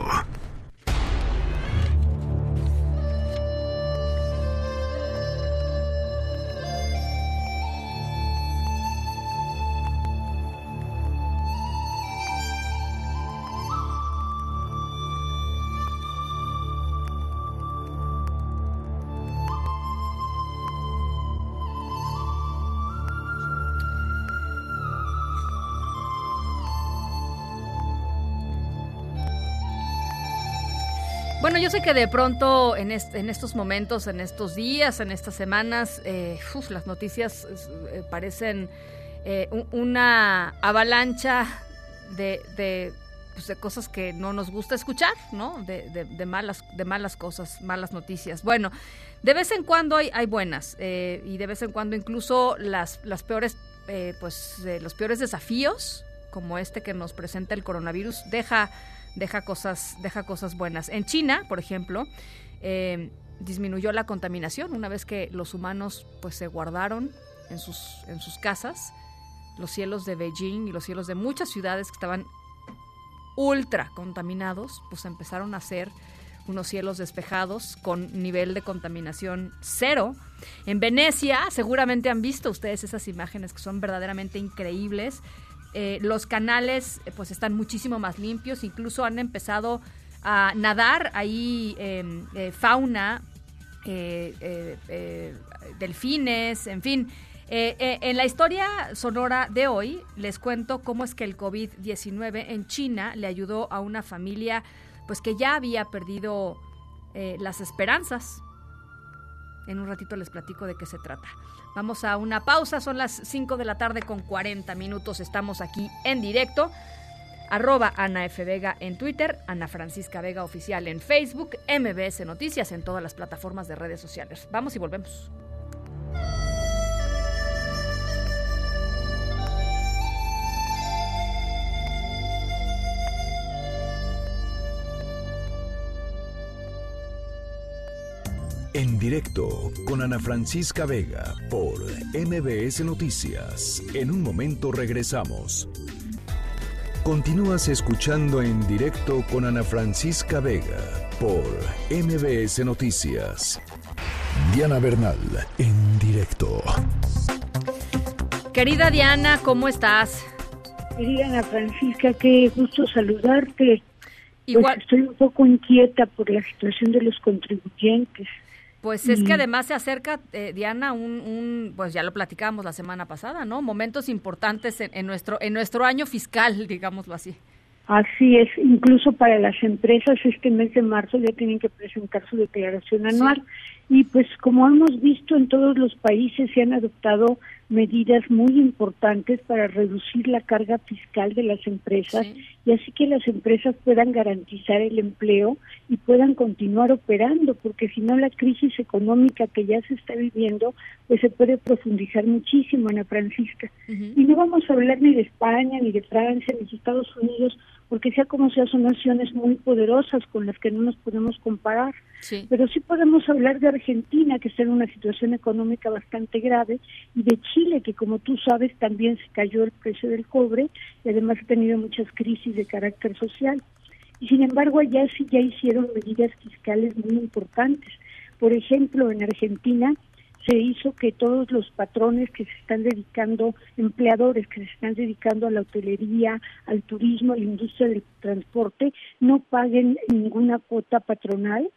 Yo sé que de pronto en, estos momentos, en estos días, en estas semanas, eh, las noticias eh, parecen eh, una avalancha de, pues, de, cosas que no nos gusta escuchar, ¿no? De, de, malas, de malas cosas, malas noticias. Bueno, de vez en cuando hay, hay buenas y de vez en cuando incluso las, las peores, pues los peores desafíos como este que nos presenta el coronavirus deja, deja, cosas, deja cosas buenas. En China, por ejemplo, eh, disminuyó la contaminación una vez que los humanos pues se guardaron en sus, en sus casas. Los cielos de Beijing y los cielos de muchas ciudades que estaban ultra contaminados, pues empezaron a ser unos cielos despejados con nivel de contaminación cero. En Venecia, seguramente han visto ustedes esas imágenes que son verdaderamente increíbles. Eh, los canales pues están muchísimo más limpios, incluso han empezado a nadar ahí em, eh, fauna, eh, delfines, en fin. en la historia sonora de hoy les cuento cómo es que el COVID-19 en China le ayudó a una familia pues que ya había perdido eh, las esperanzas. En un ratito les platico de qué se trata. Vamos a una pausa, son las 5 de la tarde con 40 minutos, estamos aquí en directo. Arroba Ana F. Vega en Twitter, Ana Francisca Vega Oficial en Facebook, MBS Noticias en todas las plataformas de redes sociales. Vamos y volvemos. En directo con Ana Francisca Vega por MBS Noticias. En un momento regresamos. Continúas escuchando en directo con Ana Francisca Vega por MBS Noticias. Diana Bernal, en directo. Querida Diana, ¿cómo estás? Querida Ana Francisca, qué gusto saludarte. Igual. Pues estoy un poco inquieta por la situación de los contribuyentes. Pues es que además se acerca, eh, Diana, un, pues ya lo platicábamos la semana pasada, ¿no? Momentos importantes en, nuestro en nuestro año fiscal, digámoslo así. Así es, incluso para las empresas este mes de marzo ya tienen que presentar su declaración anual. Y pues como hemos visto en todos los países se han adoptado medidas muy importantes para reducir la carga fiscal de las empresas y así que las empresas puedan garantizar el empleo y puedan continuar operando, porque si no la crisis económica que ya se está viviendo, pues se puede profundizar muchísimo, Ana Francisca. Y no vamos a hablar ni de España, ni de Francia, ni de Estados Unidos, porque sea como sea son naciones muy poderosas con las que no nos podemos comparar. Pero sí podemos hablar de Argentina, que está en una situación económica bastante grave, y de Chile, que como tú sabes también se cayó el precio del cobre y además ha tenido muchas crisis de carácter social. Y sin embargo allá sí ya hicieron medidas fiscales muy importantes. Por ejemplo, en Argentina se hizo que todos los patrones que se están dedicando, empleadores que se están dedicando a la hotelería, al turismo, a la industria del transporte, no paguen ninguna cuota patronal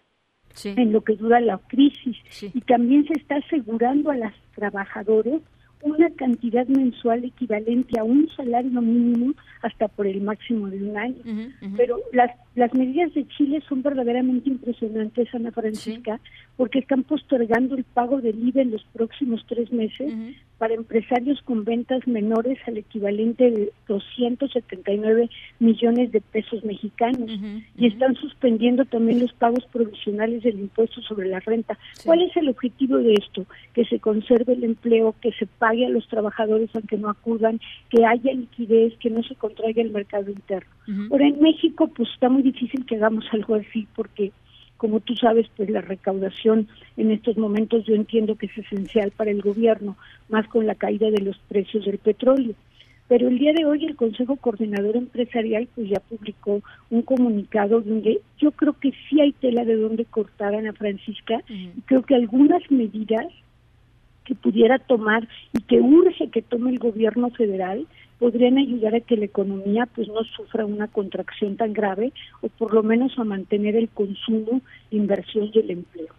en lo que dura la crisis. Y también se está asegurando a las trabajadores una cantidad mensual equivalente a un salario mínimo hasta por el máximo de un año. Pero las, las medidas de Chile son verdaderamente impresionantes, Ana Francisca, porque están postergando el pago del IVA en los próximos tres meses para empresarios con ventas menores al equivalente de 279 millones de pesos mexicanos y están suspendiendo también los pagos provisionales del impuesto sobre la renta. ¿Cuál es el objetivo de esto? Que se conserve el empleo, que se pague a los trabajadores aunque no acudan, que haya liquidez, que no se contraiga el mercado interno. Ahora en México pues está muy difícil que hagamos algo así porque como tú sabes, pues la recaudación en estos momentos yo entiendo que es esencial para el gobierno, más con la caída de los precios del petróleo. Pero el día de hoy el Consejo Coordinador Empresarial pues ya publicó un comunicado donde yo creo que sí hay tela de donde cortar, Ana Francisca, y creo que algunas medidas que pudiera tomar y que urge que tome el gobierno federal podrían ayudar a que la economía pues no sufra una contracción tan grave o por lo menos a mantener el consumo, inversión y el empleo.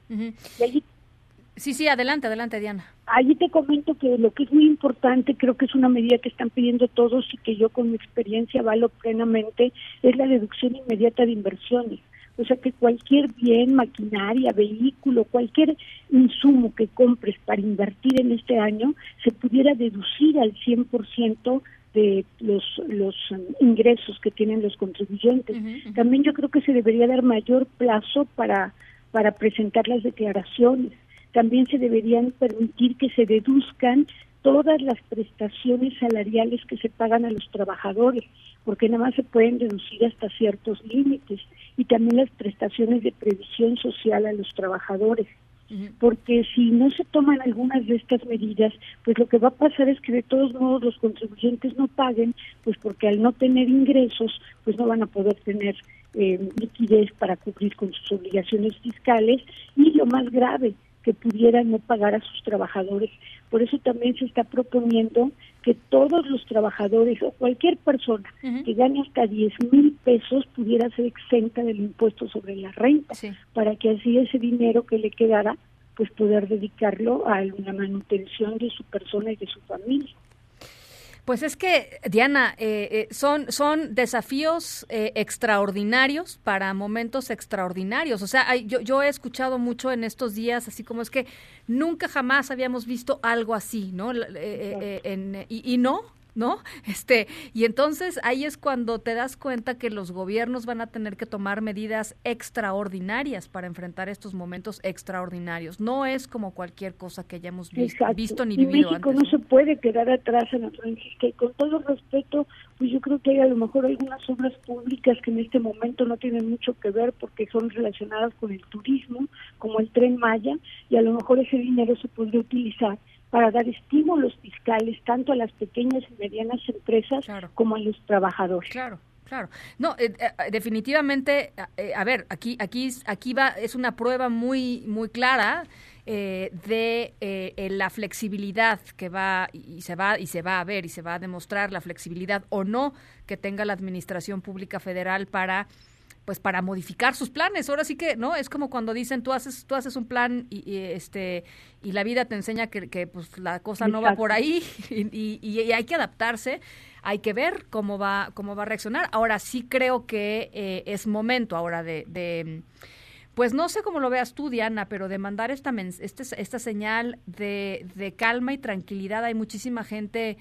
sí, sí, adelante, adelante Diana. Allí te comento que lo que es muy importante, creo que es una medida que están pidiendo todos y que yo con mi experiencia valo plenamente, es la deducción inmediata de inversiones. O sea que cualquier bien, maquinaria, vehículo, cualquier insumo que compres para invertir en este año se pudiera deducir al 100% de los, los ingresos que tienen los contribuyentes. También yo creo que se debería dar mayor plazo para, para presentar las declaraciones. también se deberían permitir que se deduzcan todas las prestaciones salariales que se pagan a los trabajadores, porque nada más se pueden deducir hasta ciertos límites, y también las prestaciones de previsión social a los trabajadores. Porque si no se toman algunas de estas medidas, pues lo que va a pasar es que de todos modos los contribuyentes no paguen, pues porque al no tener ingresos, pues no van a poder tener eh, liquidez para cumplir con sus obligaciones fiscales. Y lo más grave, que pudieran no pagar a sus trabajadores. Por eso también se está proponiendo que todos los trabajadores o cualquier persona que gane hasta 10 mil pesos pudiera ser exenta del impuesto sobre la renta, para que así ese dinero que le quedara, pues poder dedicarlo a la manutención de su persona y de su familia. Pues es que, Diana, eh, eh, son, son desafíos eh, extraordinarios para momentos extraordinarios. O sea, yo, yo he escuchado mucho en estos días, así como es que nunca jamás habíamos visto algo así, ¿no? y, y, no, ¿no? Este, y entonces ahí es cuando te das cuenta que los gobiernos van a tener que tomar medidas extraordinarias para enfrentar estos momentos extraordinarios. No es como cualquier cosa que hayamos visto, visto ni vivido México no se puede quedar atrás en la Francisca y con todo respeto, pues yo creo que hay a lo mejor algunas obras públicas que en este momento no tienen mucho que ver porque son relacionadas con el turismo, como el Tren Maya, y a lo mejor ese dinero se podría utilizar para dar estímulos fiscales tanto a las pequeñas y medianas empresas como a los trabajadores. Claro. Claro, no, eh, eh, definitivamente, eh, a ver, aquí, aquí, aquí va, es una prueba muy, muy clara de la flexibilidad que va y se va y se va a ver y se va a demostrar la flexibilidad o no que tenga la administración pública federal para pues para modificar sus planes. Ahora sí que, ¿no? Es como cuando dicen tú haces tú haces un plan y, este y la vida te enseña que, que pues la cosa no va por ahí y, y, hay que adaptarse. Hay que ver cómo va cómo va a reaccionar. Ahora sí creo que eh, es momento ahora de, de pues no sé cómo lo veas tú, Diana, pero de mandar esta, este, esta señal de, de calma y tranquilidad. Hay muchísima gente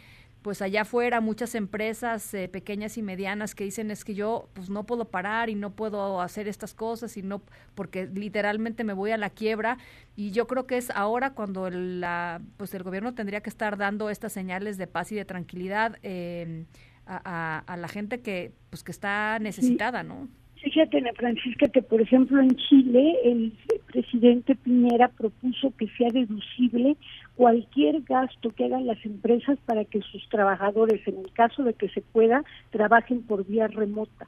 pues allá afuera muchas empresas eh, pequeñas y medianas que dicen es que yo pues no puedo parar y no puedo hacer estas cosas y no porque literalmente me voy a la quiebra y yo creo que es ahora cuando la pues el gobierno tendría que estar dando estas señales de paz y de tranquilidad em, a, la gente que pues que está necesitada, ¿no? Fíjate, Ana Francisca, que por ejemplo en Chile el presidente Piñera propuso que sea deducible cualquier gasto que hagan las empresas para que sus trabajadores, en el caso de que se pueda, trabajen por vía remota.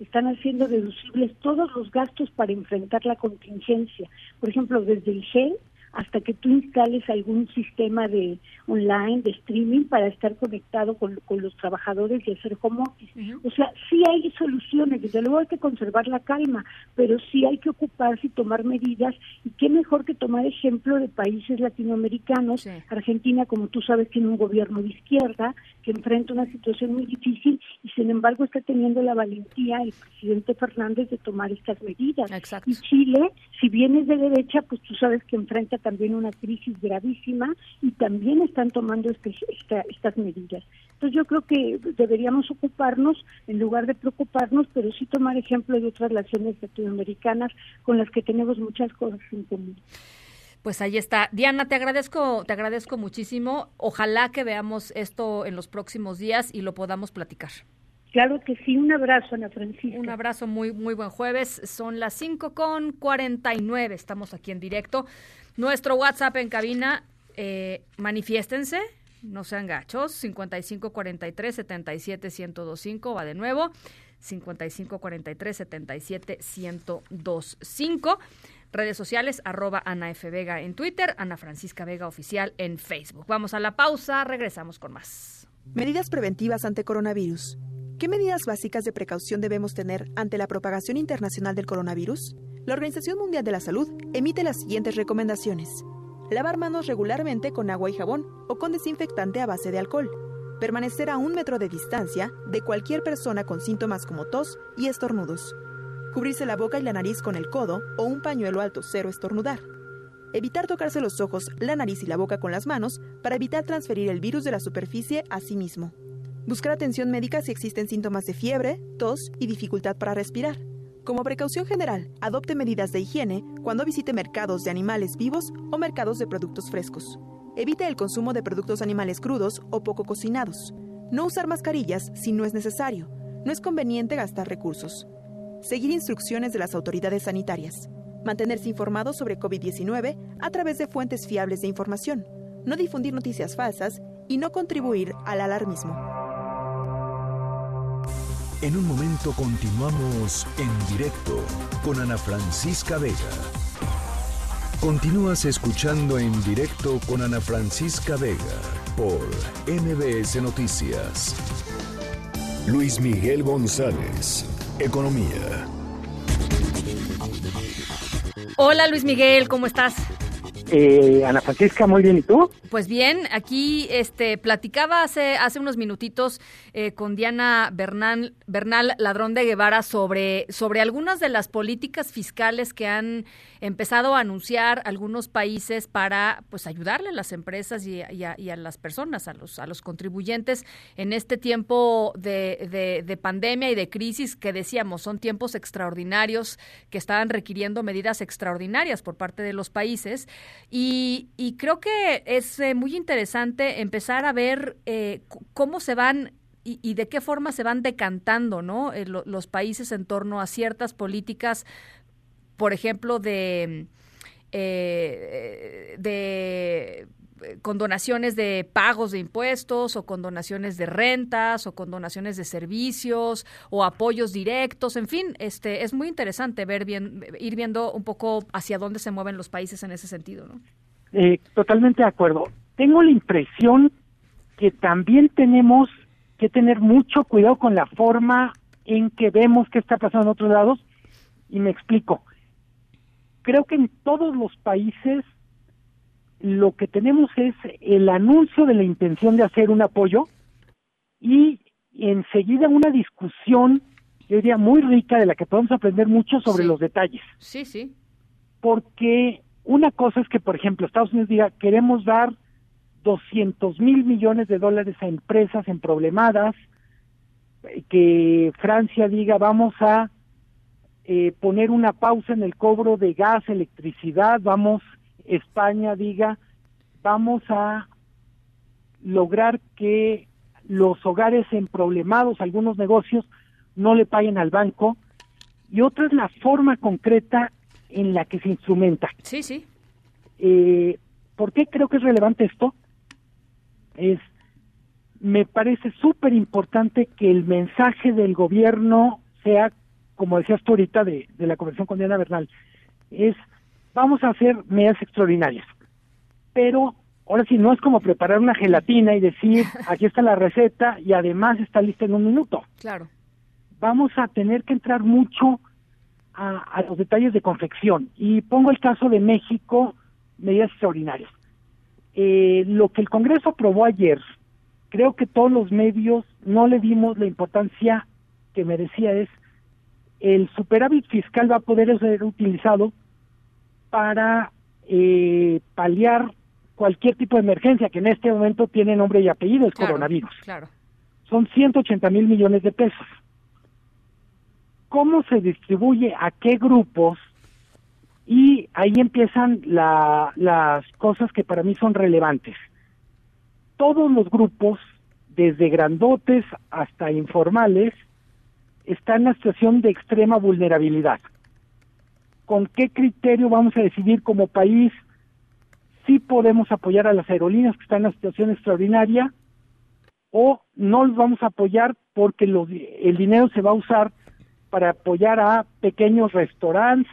Están haciendo deducibles todos los gastos para enfrentar la contingencia. Por ejemplo, desde el GEL hasta que tú instales algún sistema de online, de streaming para estar conectado con, los trabajadores y hacer home office. O sea, sí hay soluciones, desde luego hay que conservar la calma, pero sí hay que ocuparse y tomar medidas y qué mejor que tomar ejemplo de países latinoamericanos. Argentina, como tú sabes, tiene un gobierno de izquierda que enfrenta una situación muy difícil y sin embargo está teniendo la valentía el presidente Fernández de tomar estas medidas. Y Chile, si vienes de derecha, pues tú sabes que enfrenta también una crisis gravísima y también están tomando este, estas medidas. Entonces yo creo que deberíamos ocuparnos en lugar de preocuparnos, pero sí tomar ejemplo de otras naciones latinoamericanas con las que tenemos muchas cosas en común. Pues ahí está. Diana, te agradezco, te agradezco muchísimo. Ojalá que veamos esto en los próximos días y lo podamos platicar. Claro que sí, un abrazo, Ana Francisca. Un abrazo, muy, muy buen jueves. Son las 5 con 49. Estamos aquí en directo. Nuestro WhatsApp en cabina, eh, manifiéstense, no sean gachos, 5543 77 1025, va de nuevo, 5543 77 1025. Redes sociales, arroba Ana F. Vega en Twitter, Ana Francisca Vega Oficial en Facebook. Vamos a la pausa, regresamos con más. Medidas preventivas ante coronavirus. ¿Qué medidas básicas de precaución debemos tener ante la propagación internacional del coronavirus? La Organización Mundial de la Salud emite las siguientes recomendaciones. Lavar manos regularmente con agua y jabón o con desinfectante a base de alcohol. Permanecer a un metro de distancia de cualquier persona con síntomas como tos y estornudos. Cubrirse la boca y la nariz con el codo o un pañuelo alto cero estornudar. Evitar tocarse los ojos, la nariz y la boca con las manos para evitar transferir el virus de la superficie a sí mismo. Buscar atención médica si existen síntomas de fiebre, tos y dificultad para respirar Como precaución general, adopte medidas de higiene cuando visite mercados de animales vivos o mercados de productos frescos. Evite el consumo de productos animales crudos o poco cocinados. No usar mascarillas si no es necesario. No es conveniente gastar recursos. Seguir instrucciones de las autoridades sanitarias. Mantenerse informado sobre COVID-19 a través de fuentes fiables de información. No difundir noticias falsas y no contribuir al alarmismo. En un momento continuamos en directo con Ana Francisca Vega. Continúas escuchando en directo con Ana Francisca Vega por MBS Noticias. Luis Miguel González, Economía. Hola Luis Miguel, ¿cómo estás? Eh, Ana Francisca, muy bien, ¿y tú? Pues bien, aquí este platicaba hace hace unos minutitos eh, con Diana Bernal, Bernal Ladrón de Guevara sobre sobre algunas de las políticas fiscales que han empezado a anunciar algunos países para pues ayudarle a las empresas y, a, las personas, a los a los contribuyentes en este tiempo de, de pandemia y de crisis que decíamos son tiempos extraordinarios que estaban requiriendo medidas extraordinarias por parte de los países y, y creo que es eh, muy interesante empezar a ver eh, cómo se van y, de qué forma se van decantando ¿no? Eh, los países en torno a ciertas políticas, por ejemplo, de, de condonaciones de pagos de impuestos o condonaciones de rentas o condonaciones de servicios o apoyos directos, en fin, este es muy interesante ver bien ir viendo un poco hacia dónde se mueven los países en ese sentido, ¿no? Eh, totalmente de acuerdo. Tengo la impresión que también tenemos que tener mucho cuidado con la forma en que vemos qué está pasando en otros lados y me explico. Creo que en todos los países lo que tenemos es el anuncio de la intención de hacer un apoyo y enseguida una discusión, yo diría, muy rica de la que podemos aprender mucho sobre los detalles. Sí, sí. Porque una cosa es que, por ejemplo, Estados Unidos diga, queremos dar 200 mil millones de dólares a empresas en problemadas, que Francia diga, vamos a eh, poner una pausa en el cobro de gas, electricidad, vamos, España diga, vamos a lograr que los hogares en problemados, algunos negocios, no le paguen al banco. Y otra es la forma concreta en la que se instrumenta. Sí, sí. Eh, ¿Por qué creo que es relevante esto? Es, me parece súper importante que el mensaje del gobierno sea, como decías tú ahorita de, de la conversación con Diana Bernal, es vamos a hacer medidas extraordinarias. Pero ahora sí, no es como preparar una gelatina y decir, aquí está la receta y además está lista en un minuto. Claro. Vamos a tener que entrar mucho a, los detalles de confección. Y pongo el caso de México, medidas extraordinarias. Eh, lo que el Congreso aprobó ayer, creo que todos los medios no le dimos la importancia que merecía es el superávit fiscal va a poder ser utilizado para eh, paliar cualquier tipo de emergencia que en este momento tiene nombre y apellido, el coronavirus. Claro. Son 180 mil millones de pesos cómo se distribuye a qué grupos y ahí empiezan las cosas que para mí son relevantes. Todos los grupos, desde grandotes hasta informales, están en una situación de extrema vulnerabilidad. ¿Con qué criterio vamos a decidir como país si podemos apoyar a las aerolíneas que están en una situación extraordinaria o no los vamos a apoyar porque el dinero se va a usar para apoyar a pequeños restaurantes.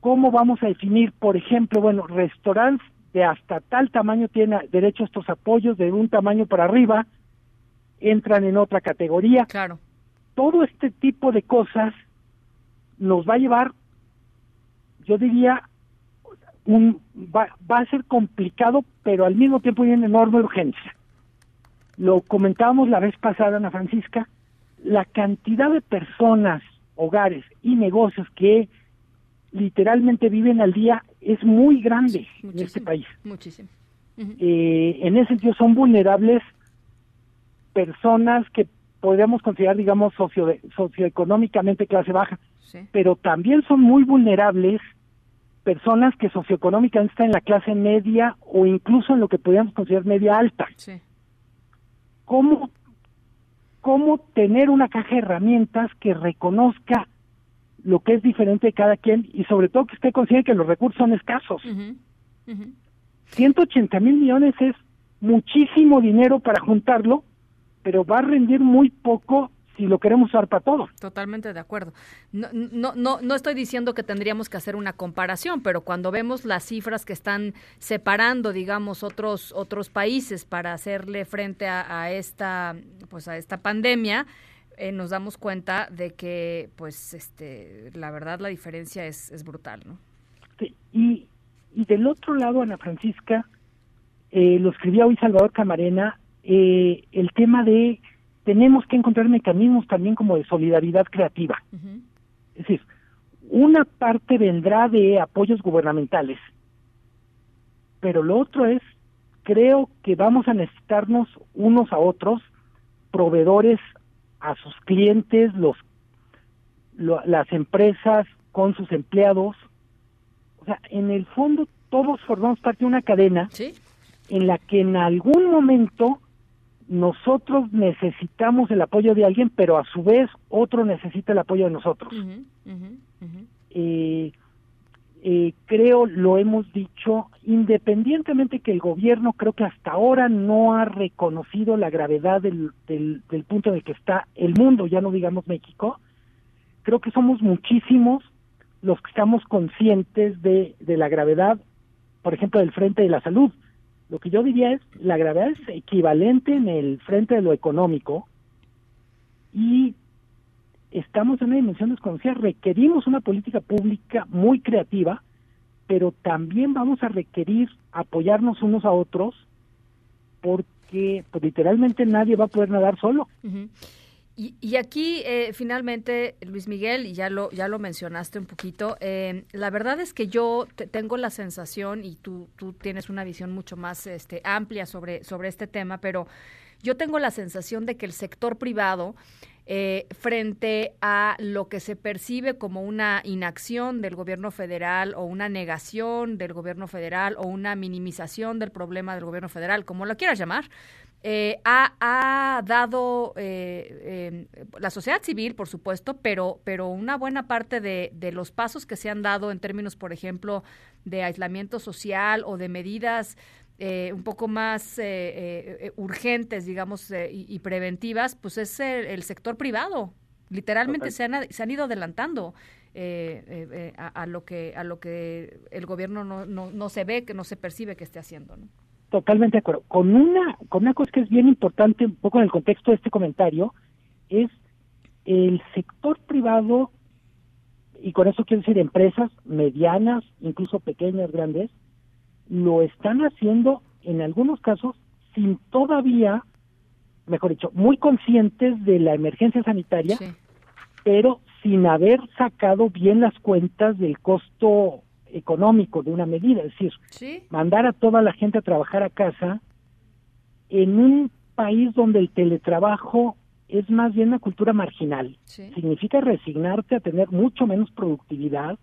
¿Cómo vamos a definir, por ejemplo, bueno, restaurantes de hasta tal tamaño tienen derecho a estos apoyos, de un tamaño para arriba, entran en otra categoría? Claro. Todo este tipo de cosas nos va a llevar, yo diría, un, va, va a ser complicado, pero al mismo tiempo hay una enorme urgencia. Lo comentábamos la vez pasada, Ana Francisca, la cantidad de personas, hogares y negocios que literalmente viven al día es muy grande en este país. Muchísimo. Eh, en ese sentido son vulnerables personas que podríamos considerar, digamos, socio, socioeconómicamente clase baja, pero también son muy vulnerables personas que socioeconómicamente están en la clase media o incluso en lo que podríamos considerar media alta. ¿Cómo, ¿Cómo tener una caja de herramientas que reconozca lo que es diferente de cada quien y sobre todo que esté consciente que los recursos son escasos? 180 mil millones es muchísimo dinero para juntarlo, pero va a rendir muy poco si lo queremos usar para todo. Totalmente de acuerdo. No, no, no, no estoy diciendo que tendríamos que hacer una comparación, pero cuando vemos las cifras que están separando, digamos, otros otros países para hacerle frente a, esta pues a esta pandemia, eh, nos damos cuenta de que, pues, este, la verdad la diferencia es, es brutal, ¿no? Sí, y, y del otro lado, Ana Francisca, eh, lo escribía hoy Salvador Camarena, eh, el tema de tenemos que encontrar mecanismos también como de solidaridad creativa. Es decir, una parte vendrá de apoyos gubernamentales, pero lo otro es, creo que vamos a necesitarnos unos a otros, proveedores a sus clientes, los las empresas con sus empleados. O sea, en el fondo todos formamos parte de una cadena en la que en algún momento nosotros necesitamos el apoyo de alguien, pero a su vez otro necesita el apoyo de nosotros. Eh, eh, creo, lo hemos dicho, independientemente que el gobierno creo que hasta ahora no ha reconocido la gravedad del, del, del punto en el que está el mundo, ya no digamos México, creo que somos muchísimos los que estamos conscientes de, de la gravedad, por ejemplo, del frente de la salud. Lo que yo diría es, la gravedad es equivalente en el frente de lo económico y estamos en una dimensión desconocida. Requerimos una política pública muy creativa, pero también vamos a requerir apoyarnos unos a otros porque pues, literalmente nadie va a poder nadar solo. Y, aquí, eh, finalmente, Luis Miguel, y ya lo, ya lo mencionaste un poquito, eh, la verdad es que yo tengo la sensación, y tú, tú tienes una visión mucho más este, amplia sobre, sobre este tema, pero yo tengo la sensación de que el sector privado, eh, frente a lo que se percibe como una inacción del gobierno federal o una negación del gobierno federal o una minimización del problema del gobierno federal, como lo quieras llamar, eh, ha, dado eh, em, la sociedad civil, por supuesto, pero, pero una buena parte de, de, los pasos que se han dado en términos, por ejemplo, de aislamiento social o de medidas eh, un poco más urgentes, digamos, y, preventivas, pues es el, sector privado. Literalmente se han, se han ido adelantando. a, lo que a lo que el gobierno no, no, no se ve que no se percibe que esté haciendo ¿no? Totalmente de acuerdo. Con una, con una cosa que es bien importante, un poco en el contexto de este comentario, es el sector privado, y con eso quiero decir empresas medianas, incluso pequeñas, grandes, lo están haciendo en algunos casos sin todavía, mejor dicho, muy conscientes de la emergencia sanitaria, pero sin haber sacado bien las cuentas del costo económico de una medida, es decir, mandar a toda la gente a trabajar a casa en un país donde el teletrabajo es más bien una cultura marginal. Significa resignarte a tener mucho menos productividad,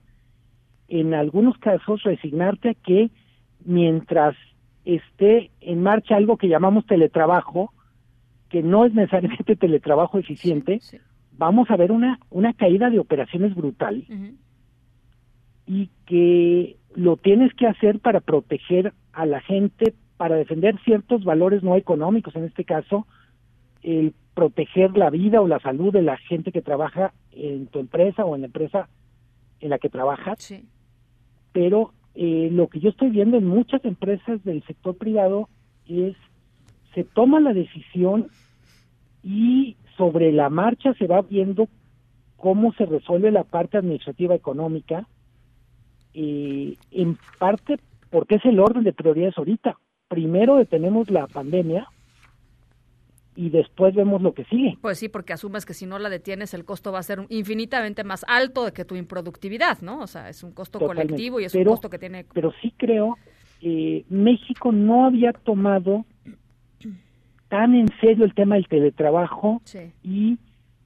en algunos casos resignarte a que mientras esté en marcha algo que llamamos teletrabajo, que no es necesariamente teletrabajo eficiente, vamos a ver una, una caída de operaciones brutal y que lo tienes que hacer para proteger a la gente, para defender ciertos valores no económicos, en este caso, el proteger la vida o la salud de la gente que trabaja en tu empresa o en la empresa en la que trabajas. Pero eh, lo que yo estoy viendo en muchas empresas del sector privado es se toma la decisión y sobre la marcha se va viendo cómo se resuelve la parte administrativa económica eh, en parte porque es el orden de prioridades ahorita. Primero detenemos la pandemia y después vemos lo que sigue. Pues sí, porque asumes que si no la detienes el costo va a ser infinitamente más alto de que tu improductividad, ¿no? O sea, es un costo colectivo y es un costo que tiene... Pero sí creo que México no había tomado tan en serio el tema del teletrabajo y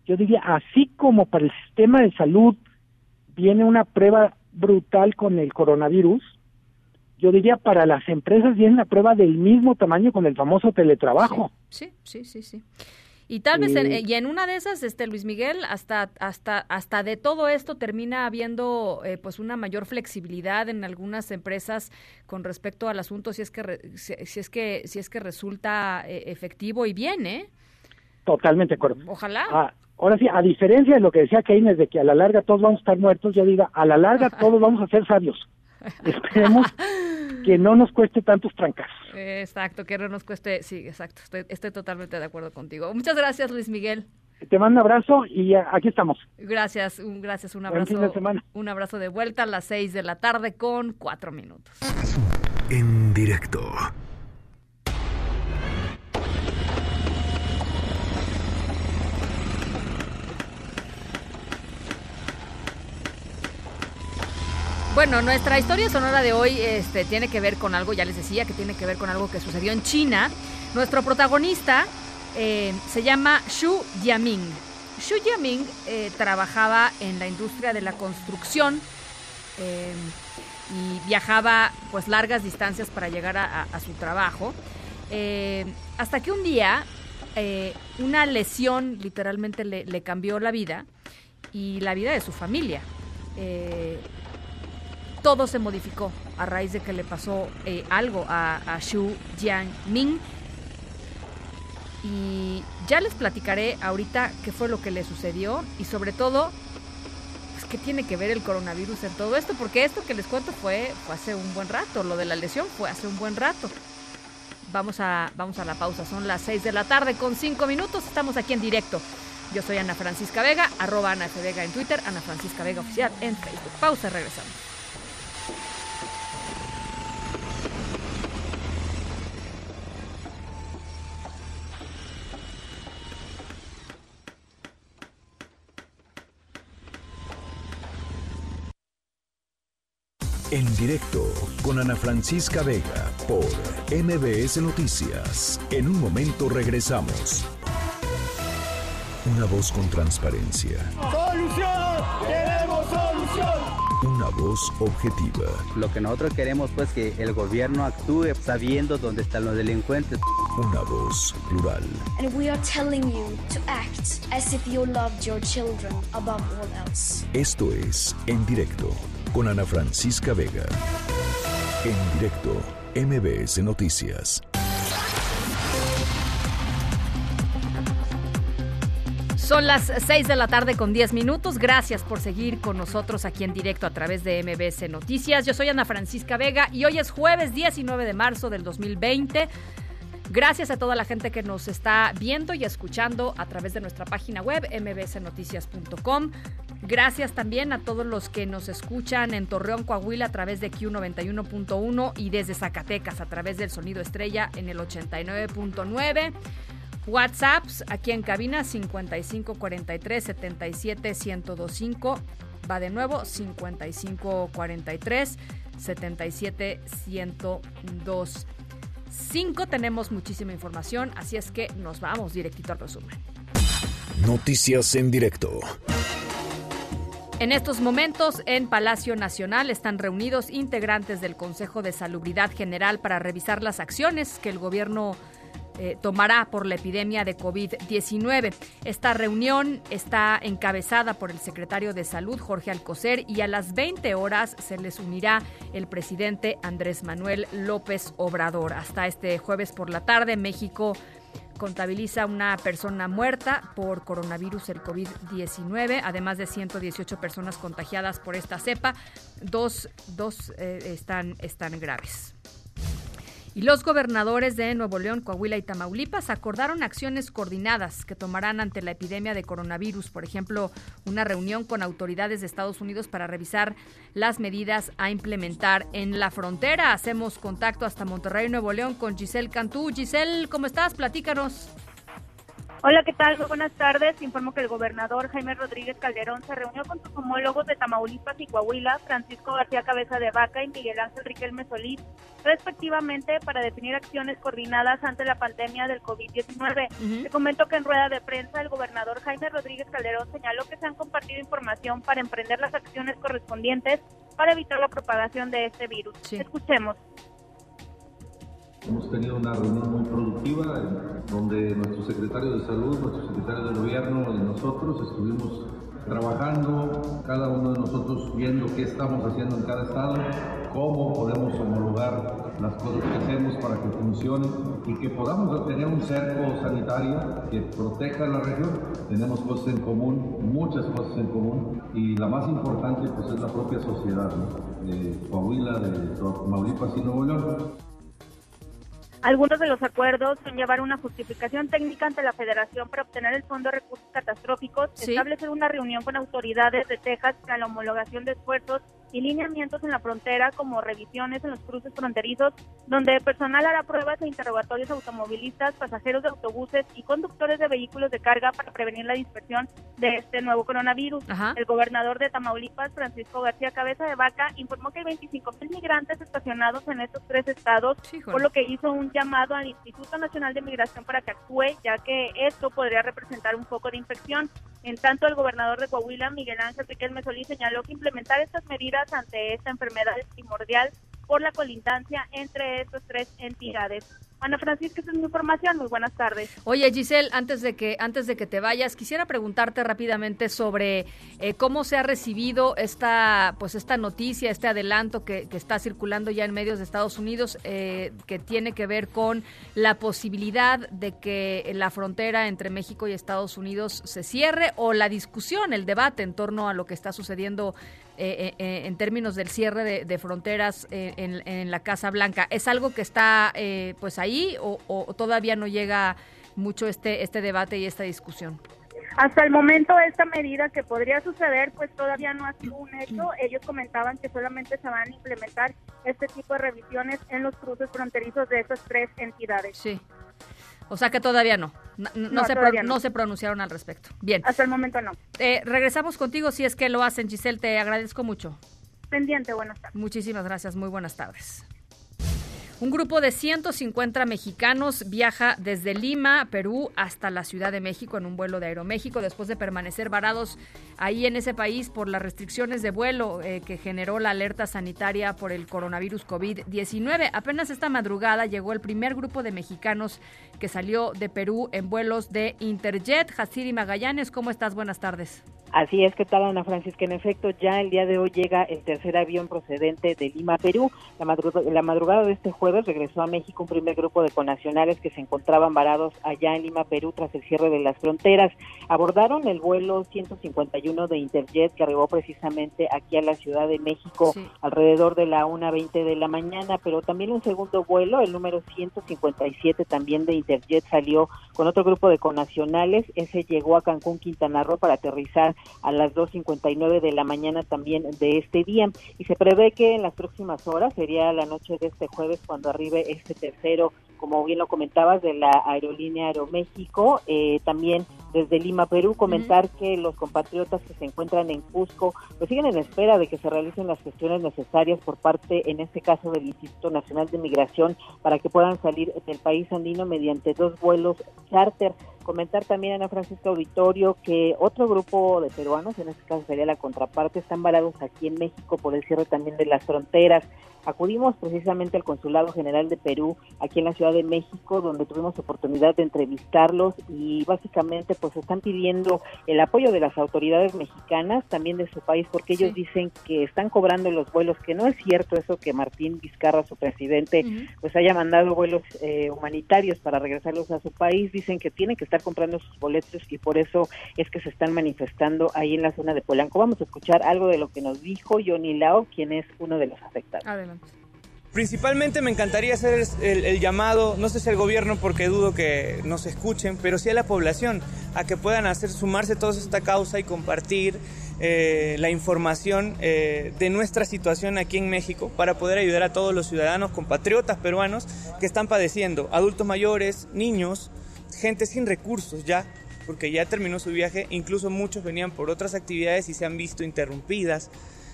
yo diría, así como para el sistema de salud viene una prueba brutal con el coronavirus, yo diría para las empresas viene una prueba del mismo tamaño con el famoso teletrabajo. Sí, sí, sí, sí. Y tal vez, en, y en una de esas, este Luis Miguel, hasta, hasta, hasta de todo esto termina habiendo eh, pues una mayor flexibilidad en algunas empresas con respecto al asunto si es que re- si, si es que si es que resulta eh, efectivo y bien, ¿eh? Totalmente de acuerdo. Ojalá. Ah, ahora sí, a diferencia de lo que decía Keynes de que a la larga todos vamos a estar muertos, yo diga, a la larga todos vamos a ser sabios. Esperemos que no nos cueste tantos trancas. Exacto, que no nos cueste, sí, exacto, estoy, estoy totalmente de acuerdo contigo. Muchas gracias, Luis Miguel. Te mando un abrazo y ah, aquí estamos. Gracias, un gracias, un Buen abrazo. fin de semana. Un abrazo de vuelta a las seis de la tarde con cuatro minutos. En directo. Bueno, nuestra historia sonora de hoy este, tiene que ver con algo, ya les decía, que tiene que ver con algo que sucedió en China. Nuestro protagonista eh, se llama Xu Jiaming. Xu Jiaming eh, trabajaba en la industria de la construcción eh, y viajaba pues largas distancias para llegar a, su trabajo. Eh, hasta que un día una lesión literalmente le cambió la vida y la vida de su familia. Todo se modificó a raíz de que le pasó eh, algo a, a Xu Jianming. Y ya les platicaré ahorita qué fue lo que le sucedió y sobre todo pues, qué tiene que ver el coronavirus en todo esto, porque esto que les cuento fue, hace un buen rato, lo de la lesión fue hace un buen rato. Vamos a, vamos a la pausa, son las 6 de la tarde con 5 minutos, estamos aquí en directo. Yo soy Ana Francisca Vega, arroba Ana. Vega en Twitter, Ana Francisca Vega Oficial en Facebook. Pausa, regresamos. En directo con Ana Francisca Vega por MBS Noticias. En un momento regresamos. Una voz con transparencia. ¡Solución! ¡Queremos solución! Una voz objetiva. Lo que nosotros queremos pues que el gobierno actúe sabiendo dónde están los delincuentes. Una voz plural. And we are telling you to act as if you loved your children above all else. Esto es En directo con Ana Francisca Vega. En directo, MBS Noticias. Son las 6 de la tarde con 10 minutos. Gracias por seguir con nosotros aquí en directo a través de MBS Noticias. Yo soy Ana Francisca Vega y hoy es jueves 19 de marzo del 2020. Gracias a toda la gente que nos está viendo y escuchando a través de nuestra página web mbsnoticias.com. Gracias también a todos los que nos escuchan en Torreón, Coahuila a través de Q91.1 y desde Zacatecas a través del Sonido Estrella en el 89.9. WhatsApps aquí en cabina 55 43 77 1025. Va de nuevo 55 43 77 102. 5 tenemos muchísima información, así es que nos vamos directito al resumen. Noticias en directo. En estos momentos, en Palacio Nacional están reunidos integrantes del Consejo de Salubridad General para revisar las acciones que el gobierno eh, tomará por la epidemia de COVID-19. Esta reunión está encabezada por el secretario de Salud, Jorge Alcocer, y a las 20 horas se les unirá el presidente Andrés Manuel López Obrador. Hasta este jueves por la tarde, México contabiliza una persona muerta por coronavirus, el COVID-19, además de 118 personas contagiadas por esta cepa. Dos, dos eh, están, están graves. Y los gobernadores de Nuevo León, Coahuila y Tamaulipas acordaron acciones coordinadas que tomarán ante la epidemia de coronavirus. Por ejemplo, una reunión con autoridades de Estados Unidos para revisar las medidas a implementar en la frontera. Hacemos contacto hasta Monterrey, Nuevo León, con Giselle Cantú. Giselle, ¿cómo estás? Platícanos. Hola, ¿qué tal? Muy buenas tardes. Informo que el gobernador Jaime Rodríguez Calderón se reunió con sus homólogos de Tamaulipas y Coahuila, Francisco García Cabeza de Vaca y Miguel Ángel Riquelme Solís, respectivamente, para definir acciones coordinadas ante la pandemia del COVID-19. Uh Te comento que en rueda de prensa el gobernador Jaime Rodríguez Calderón señaló que se han compartido información para emprender las acciones correspondientes para evitar la propagación de este virus. Escuchemos. Hemos tenido una reunión muy productiva donde nuestro secretario de salud, nuestro secretario de gobierno y nosotros estuvimos trabajando, cada uno de nosotros viendo qué estamos haciendo en cada estado, cómo podemos homologar las cosas que hacemos para que funcionen y que podamos tener un cerco sanitario que proteja la región. Tenemos cosas en común, muchas cosas en común y la más importante pues es la propia sociedad de Coahuila, de Tamaulipas y Nuevo León. Algunos de los acuerdos son llevar una justificación técnica ante la Federación para obtener el Fondo de Recursos Catastróficos, establecer una reunión con autoridades de Texas para la homologación de esfuerzos y lineamientos en la frontera, como revisiones en los cruces fronterizos, donde el personal hará pruebas e interrogatorios a automovilistas, pasajeros de autobuses y conductores de vehículos de carga para prevenir la dispersión de este nuevo coronavirus. El gobernador de Tamaulipas, Francisco García Cabeza de Vaca, informó que hay 25 mil migrantes estacionados en estos tres estados, por lo que hizo un llamado al Instituto Nacional de Migración para que actúe, ya que esto podría representar un foco de infección. En tanto, el gobernador de Coahuila, Miguel Ángel Riquelme Solís, señaló que implementar estas medidas ante esta enfermedad es primordial por la colindancia entre estas tres entidades. Ana Francisca, esa es mi información. Muy buenas tardes. Oye, Giselle, antes de que antes de que te vayas, quisiera preguntarte rápidamente sobre eh, cómo se ha recibido esta pues esta noticia, este adelanto que, está circulando ya en medios de Estados Unidos, eh, que tiene que ver con la posibilidad de que la frontera entre México y Estados Unidos se cierre o la discusión, el debate en torno a lo que está sucediendo eh, eh, en términos del cierre de, fronteras eh, en, la Casa Blanca. ¿Es algo que está pues ahí o, todavía no llega mucho este, este debate y esta discusión? Hasta el momento esta medida que podría suceder pues todavía no ha sido un hecho. Ellos comentaban que solamente se van a implementar este tipo de revisiones en los cruces fronterizos de esas tres entidades. Sí. O sea que todavía no. No, se, no. se pronunciaron al respecto. Bien. Hasta el momento no. Eh, regresamos contigo si es que lo hacen, Giselle. Te agradezco mucho. Pendiente, buenas tardes. Muchísimas gracias. Muy buenas tardes. Un grupo de 150 mexicanos viaja desde Lima, Perú, hasta la Ciudad de México en un vuelo de Aeroméxico después de permanecer varados ahí en ese país por las restricciones de vuelo eh, que generó la alerta sanitaria por el coronavirus COVID-19. Apenas esta madrugada llegó el primer grupo de mexicanos que salió de Perú en vuelos de Interjet. Hasiri Magallanes, ¿cómo estás? Buenas tardes. Así es, que tal, Ana Francisca? En efecto, ya el día de hoy llega el tercer avión procedente de Lima, Perú. La, la madrugada de este jueves regresó a México un primer grupo de conacionales que se encontraban varados allá en Lima, Perú, tras el cierre de las fronteras. Abordaron el vuelo 151 de Interjet que arribó precisamente aquí a la Ciudad de México alrededor de la 1.20 de la mañana, pero también un segundo vuelo, el número 157 también de Interjet, salió con otro grupo de conacionales. Ese llegó a Cancún, Quintana Roo, para aterrizar a las 2.59 de la mañana también de este día. Y se prevé que en las próximas horas, sería la noche de este jueves, cuando arribe este tercero, como bien lo comentabas, de la aerolínea Aeroméxico, eh, también desde Lima, Perú, comentar que los compatriotas que se encuentran en Cusco pues siguen en espera de que se realicen las gestiones necesarias por parte, en este caso, del Instituto Nacional de Migración para que puedan salir del país andino mediante dos vuelos charter. Comentar también, Ana Francisca Auditorio, que otro grupo de peruanos, en este caso sería la contraparte, están varados aquí en México por el cierre también de las fronteras. Acudimos precisamente al Consulado General de Perú, aquí en la Ciudad de México, donde tuvimos oportunidad de entrevistarlos y básicamente pues están pidiendo el apoyo de las autoridades mexicanas, también de su país, porque ellos dicen que están cobrando los vuelos, que no es cierto eso que Martín Vizcarra, su presidente, pues haya mandado vuelos eh, humanitarios para regresarlos a su país. Dicen que tienen que estar comprando sus boletos y por eso es que se están manifestando ahí en la zona de Polanco. Vamos a escuchar algo de lo que nos dijo Johnny Lao, quien es uno de los afectados. Principalmente me encantaría hacer el, llamado, no sé si al gobierno porque dudo que nos escuchen, pero sí a la población, a que puedan hacer sumarse todos a esta causa y compartir eh, la información eh, de nuestra situación aquí en México para poder ayudar a todos los ciudadanos, compatriotas peruanos que están padeciendo, adultos mayores, niños, gente sin recursos ya, porque ya terminó su viaje, incluso muchos venían por otras actividades y se han visto interrumpidas,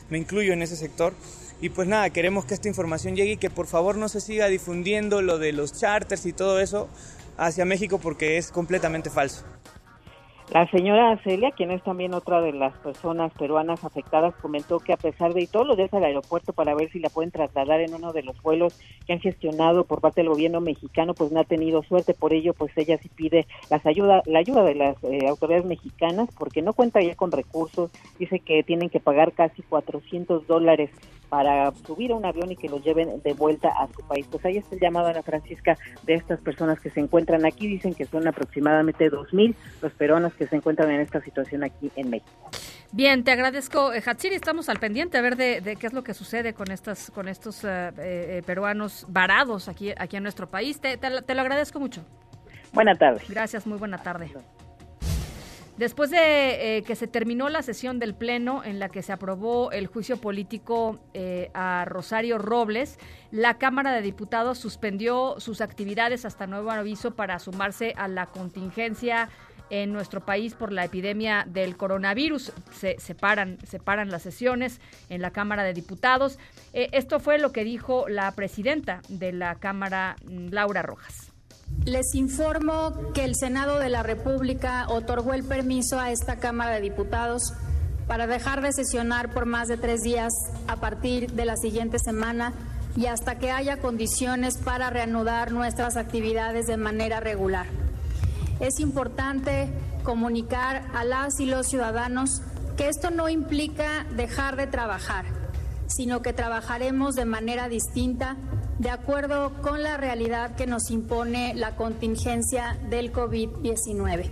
me incluyo en ese sector. Y pues nada, queremos que esta información llegue y que por favor no se siga difundiendo lo de los charters y todo eso hacia México porque es completamente falso. La señora Celia, quien es también otra de las personas peruanas afectadas, comentó que a pesar de todo lo de al aeropuerto para ver si la pueden trasladar en uno de los vuelos que han gestionado por parte del gobierno mexicano, pues no ha tenido suerte. Por ello, pues ella sí pide las ayuda, la ayuda de las eh, autoridades mexicanas porque no cuenta ya con recursos. Dice que tienen que pagar casi 400 dólares para subir a un avión y que los lleven de vuelta a su país. Pues ahí está el llamado, Ana Francisca, de estas personas que se encuentran aquí. Dicen que son aproximadamente 2.000 los peruanos que se encuentran en esta situación aquí en México. Bien, te agradezco, eh, Hatsiri. Estamos al pendiente a ver de, qué es lo que sucede con estas, con estos eh, eh, peruanos varados aquí, aquí en nuestro país. Te, te lo agradezco mucho. Buena tarde. Gracias, muy buena tarde. Después de eh, que se terminó la sesión del Pleno en la que se aprobó el juicio político eh, a Rosario Robles, la Cámara de Diputados suspendió sus actividades hasta nuevo aviso para sumarse a la contingencia en nuestro país por la epidemia del coronavirus. Se separan, separan las sesiones en la Cámara de Diputados. Eh, esto fue lo que dijo la presidenta de la Cámara, Laura Rojas. Les informo que el Senado de la República otorgó el permiso a esta Cámara de Diputados para dejar de sesionar por más de tres días a partir de la siguiente semana y hasta que haya condiciones para reanudar nuestras actividades de manera regular. Es importante comunicar a las y los ciudadanos que esto no implica dejar de trabajar, sino que trabajaremos de manera distinta de acuerdo con la realidad que nos impone la contingencia del COVID-19.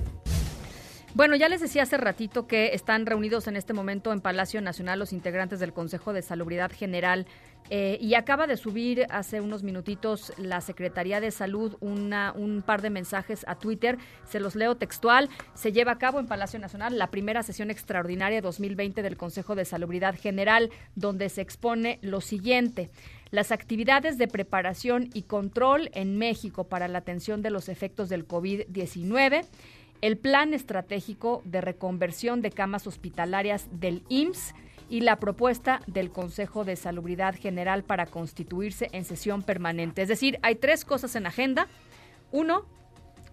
Bueno, ya les decía hace ratito que están reunidos en este momento en Palacio Nacional los integrantes del Consejo de Salubridad General eh, y acaba de subir hace unos minutitos la Secretaría de Salud un par de mensajes a Twitter. Se los leo textual. Se lleva a cabo en Palacio Nacional la primera sesión extraordinaria 2020 del Consejo de Salubridad General, donde se expone lo siguiente las actividades de preparación y control en México para la atención de los efectos del COVID-19, el plan estratégico de reconversión de camas hospitalarias del IMSS y la propuesta del Consejo de Salubridad General para constituirse en sesión permanente. Es decir, hay tres cosas en agenda. Uno,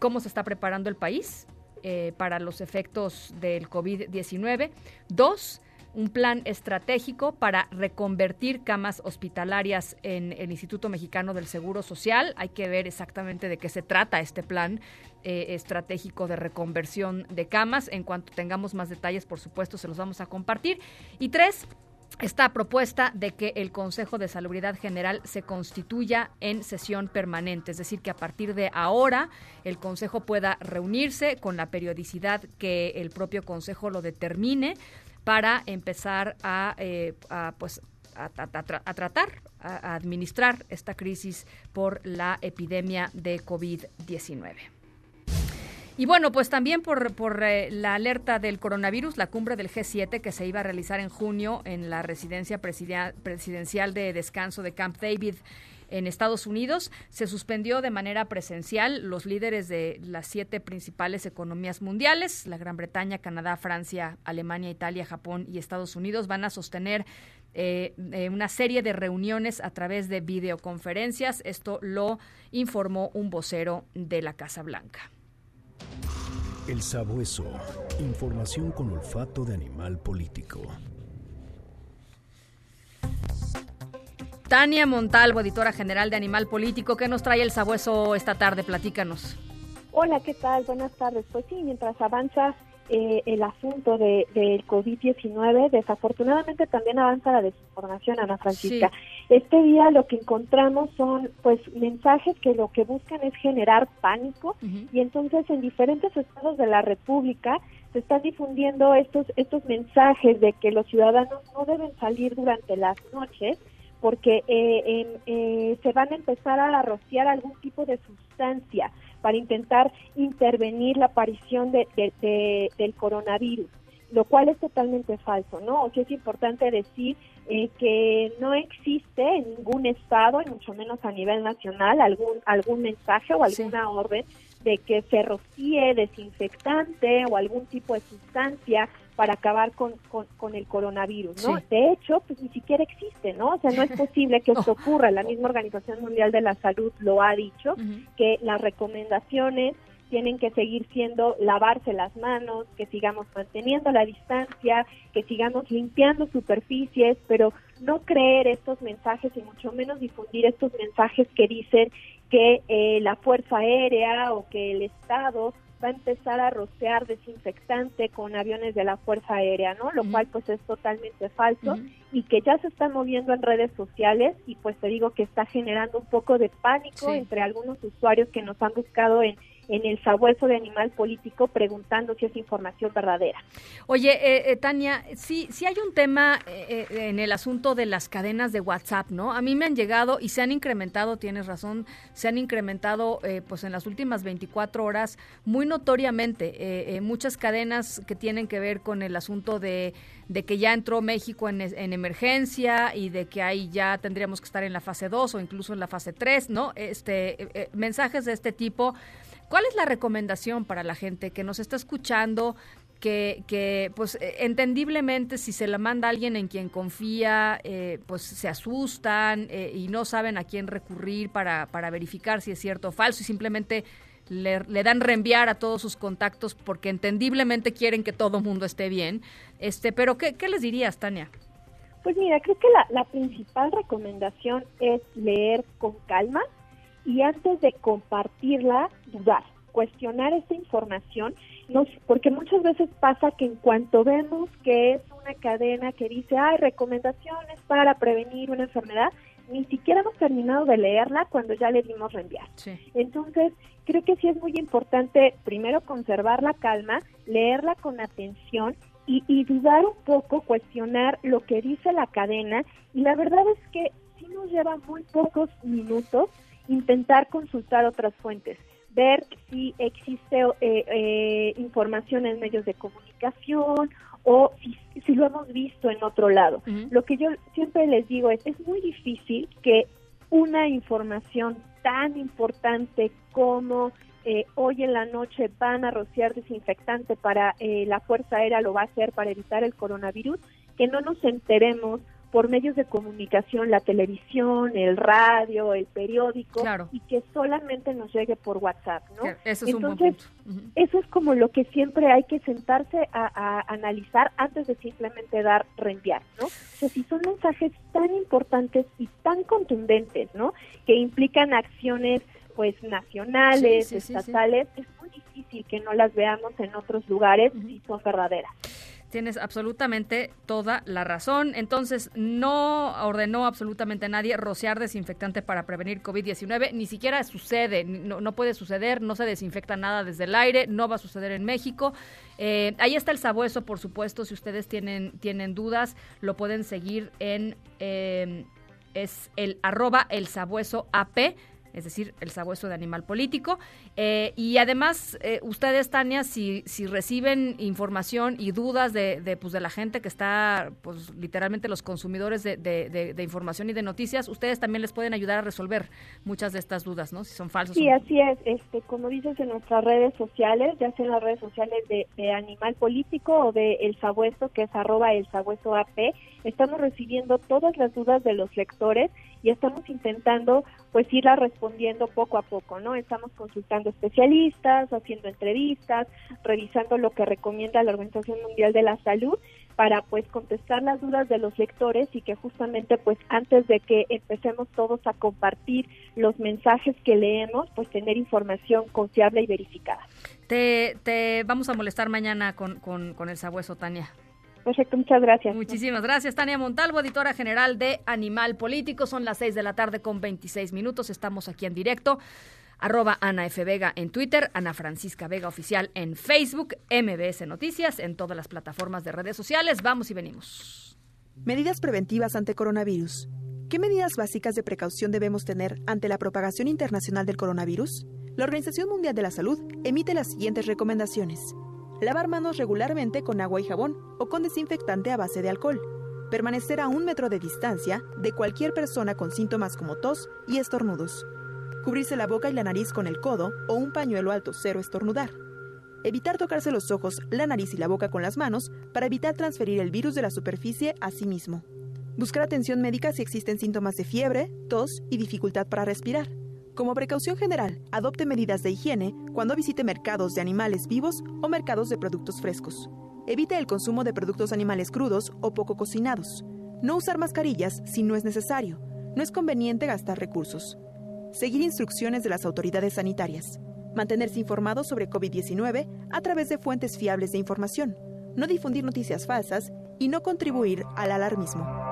cómo se está preparando el país eh, para los efectos del COVID-19. Dos, un plan estratégico para reconvertir camas hospitalarias en el Instituto Mexicano del Seguro Social. Hay que ver exactamente de qué se trata este plan eh, estratégico de reconversión de camas. En cuanto tengamos más detalles, por supuesto, se los vamos a compartir. Y tres, esta propuesta de que el Consejo de Salubridad General se constituya en sesión permanente, es decir, que a partir de ahora el Consejo pueda reunirse con la periodicidad que el propio Consejo lo determine para empezar a, eh, pues, a, tratar, a, administrar esta crisis por la epidemia de COVID-19. Y bueno, pues también por, por eh, la alerta del coronavirus, la cumbre del G7 que se iba a realizar en junio en la residencia presidencial de descanso de Camp David en Estados Unidos. Se suspendió de manera presencial. Los líderes de las siete principales economías mundiales, la Gran Bretaña, Canadá, Francia, Alemania, Italia, Japón y Estados Unidos, van a sostener eh, eh, una serie de reuniones a través de videoconferencias. Esto lo informó un vocero de la Casa Blanca. El sabueso. Información con olfato de animal político. Tania Montalvo, editora general de Animal Político. ¿Qué nos trae el sabueso esta tarde? Platícanos. Hola, ¿qué tal? Buenas tardes. Pues sí, mientras avanza eh, el asunto de, del COVID-19, desafortunadamente también avanza la desinformación, Ana Francisca. Este día lo que encontramos son pues mensajes que lo que buscan es generar pánico y entonces en diferentes estados de la República se están difundiendo estos estos mensajes de que los ciudadanos no deben salir durante las noches porque eh, eh, se van a empezar a rociar algún tipo de sustancia para intentar intervenir la aparición de, del coronavirus, lo cual es totalmente falso, ¿no? O sea, es importante decir, eh, que no existe en ningún estado, y mucho menos a nivel nacional, algún algún mensaje o alguna orden de que se rocíe desinfectante o algún tipo de sustancia para acabar con, con, el coronavirus, ¿no? De hecho, pues ni siquiera existe, ¿no? O sea, no es posible que esto ocurra. La misma Organización Mundial de la Salud lo ha dicho, que las recomendaciones tienen que seguir siendo lavarse las manos, que sigamos manteniendo la distancia, que sigamos limpiando superficies, pero no creer estos mensajes y mucho menos difundir estos mensajes que dicen que eh, la Fuerza Aérea o que el Estado va a empezar a rociar desinfectante con aviones de la Fuerza Aérea, ¿no? Lo cual pues es totalmente falso y que ya se está moviendo en redes sociales y pues te digo que está generando un poco de pánico entre algunos usuarios que nos han buscado en en el sabueso de animal político preguntando si es información verdadera. Oye, eh, eh, Tania, sí, sí hay un tema eh, en el asunto de las cadenas de WhatsApp, ¿no? A mí me han llegado y se han incrementado, tienes razón, se han incrementado pues en las últimas 24 horas muy notoriamente muchas cadenas que tienen que ver con el asunto de, de que ya entró México en, en, emergencia y de que ahí ya tendríamos que estar en la fase 2 o incluso en la fase 3, ¿no? Este, mensajes de este tipo ¿Cuál es la recomendación para la gente que nos está escuchando? Que, que, pues eh, entendiblemente si se la manda alguien en quien confía, eh, pues se asustan eh, y no saben a quién recurrir para, para verificar si es cierto o falso y simplemente le, dan reenviar a todos sus contactos porque entendiblemente quieren que todo mundo esté bien. Este, pero ¿qué, ¿qué, les dirías, Tania? Pues mira, creo que la principal recomendación es leer con calma, y antes de compartirla, dudar, cuestionar esta información, porque muchas veces pasa que en cuanto vemos que es una cadena que dice, hay recomendaciones para prevenir una enfermedad, ni siquiera hemos terminado de leerla cuando ya le dimos reenviar. Entonces, creo que sí es muy importante primero conservar la calma, leerla con atención y, y, dudar un poco, cuestionar lo que dice la cadena. Y la verdad es que sí nos lleva muy pocos minutos intentar consultar otras fuentes, ver si existe eh, eh, información en medios de comunicación o si, lo hemos visto en otro lado. Lo que yo siempre les digo es, es muy difícil que una información tan importante como eh, hoy en la noche van a rociar desinfectante para la Fuerza Aérea, lo va a hacer para evitar el coronavirus, que no nos enteremos por medios de comunicación, la televisión, el radio, el periódico, y que solamente nos llegue por WhatsApp, ¿no? Eso es Entonces, eso es como lo que siempre hay que sentarse a, analizar antes de simplemente dar reenviar, ¿no? O sea, si son mensajes tan importantes y tan contundentes, ¿no? Que implican acciones pues nacionales, estatales, es muy difícil que no las veamos en otros lugares si son verdaderas. Tienes absolutamente toda la razón. Entonces, no ordenó absolutamente nadie rociar desinfectante para prevenir COVID-19. Ni siquiera sucede, no, puede suceder, no se desinfecta nada desde el aire, no va a suceder en México. Eh, ahí está el sabueso, por supuesto. Si ustedes tienen, tienen dudas, lo pueden seguir en... Eh, es el arroba el sabueso es decir, el sabueso de animal político. Eh, y además, eh, ustedes, Tania, si, si reciben información y dudas de, de, pues, de la gente que está, pues literalmente los consumidores de, de, información y de noticias, ustedes también les pueden ayudar a resolver muchas de estas dudas, ¿no? Si son falsos. Sí, así es. Este, como dices en nuestras redes sociales, ya sea en las redes sociales de, Animal Político o de El Sabueso, que es arroba El Sabueso AP, estamos recibiendo todas las dudas de los lectores y estamos intentando pues irla respondiendo poco a poco, ¿no? Estamos consultando especialistas, haciendo entrevistas, revisando lo que recomienda la Organización Mundial de la Salud para pues contestar las dudas de los lectores y que justamente pues antes de que empecemos todos a compartir los mensajes que leemos, pues tener información confiable y verificada. Te, te vamos a molestar mañana con, con, con el sabueso, Tania. Perfecto, muchas gracias. Muchísimas gracias, Tania Montalvo, editora general de Animal Político. Son las 6 de la tarde con 26 minutos. Estamos aquí en directo. Arroba Ana F. Vega en Twitter, Ana Francisca Vega Oficial en Facebook, MBS Noticias en todas las plataformas de redes sociales. Vamos y venimos. Medidas preventivas ante coronavirus. ¿Qué medidas básicas de precaución debemos tener ante la propagación internacional del coronavirus? La Organización Mundial de la Salud emite las siguientes recomendaciones. Lavar manos regularmente con agua y jabón o con desinfectante a base de alcohol. Permanecer a un metro de distancia de cualquier persona con síntomas como tos y estornudos. Cubrirse la boca y la nariz con el codo o un pañuelo alto cero estornudar. Evitar tocarse los ojos, la nariz y la boca con las manos para evitar transferir el virus de la superficie a sí mismo. Buscar atención médica si existen síntomas de fiebre, tos y dificultad para respirar. Como precaución general, adopte medidas de higiene cuando visite mercados de animales vivos o mercados de productos frescos. Evite el consumo de productos animales crudos o poco cocinados. No usar mascarillas si no es necesario. No es conveniente gastar recursos. Seguir instrucciones de las autoridades sanitarias. Mantenerse informado sobre COVID-19 a través de fuentes fiables de información. No difundir noticias falsas y no contribuir al alarmismo.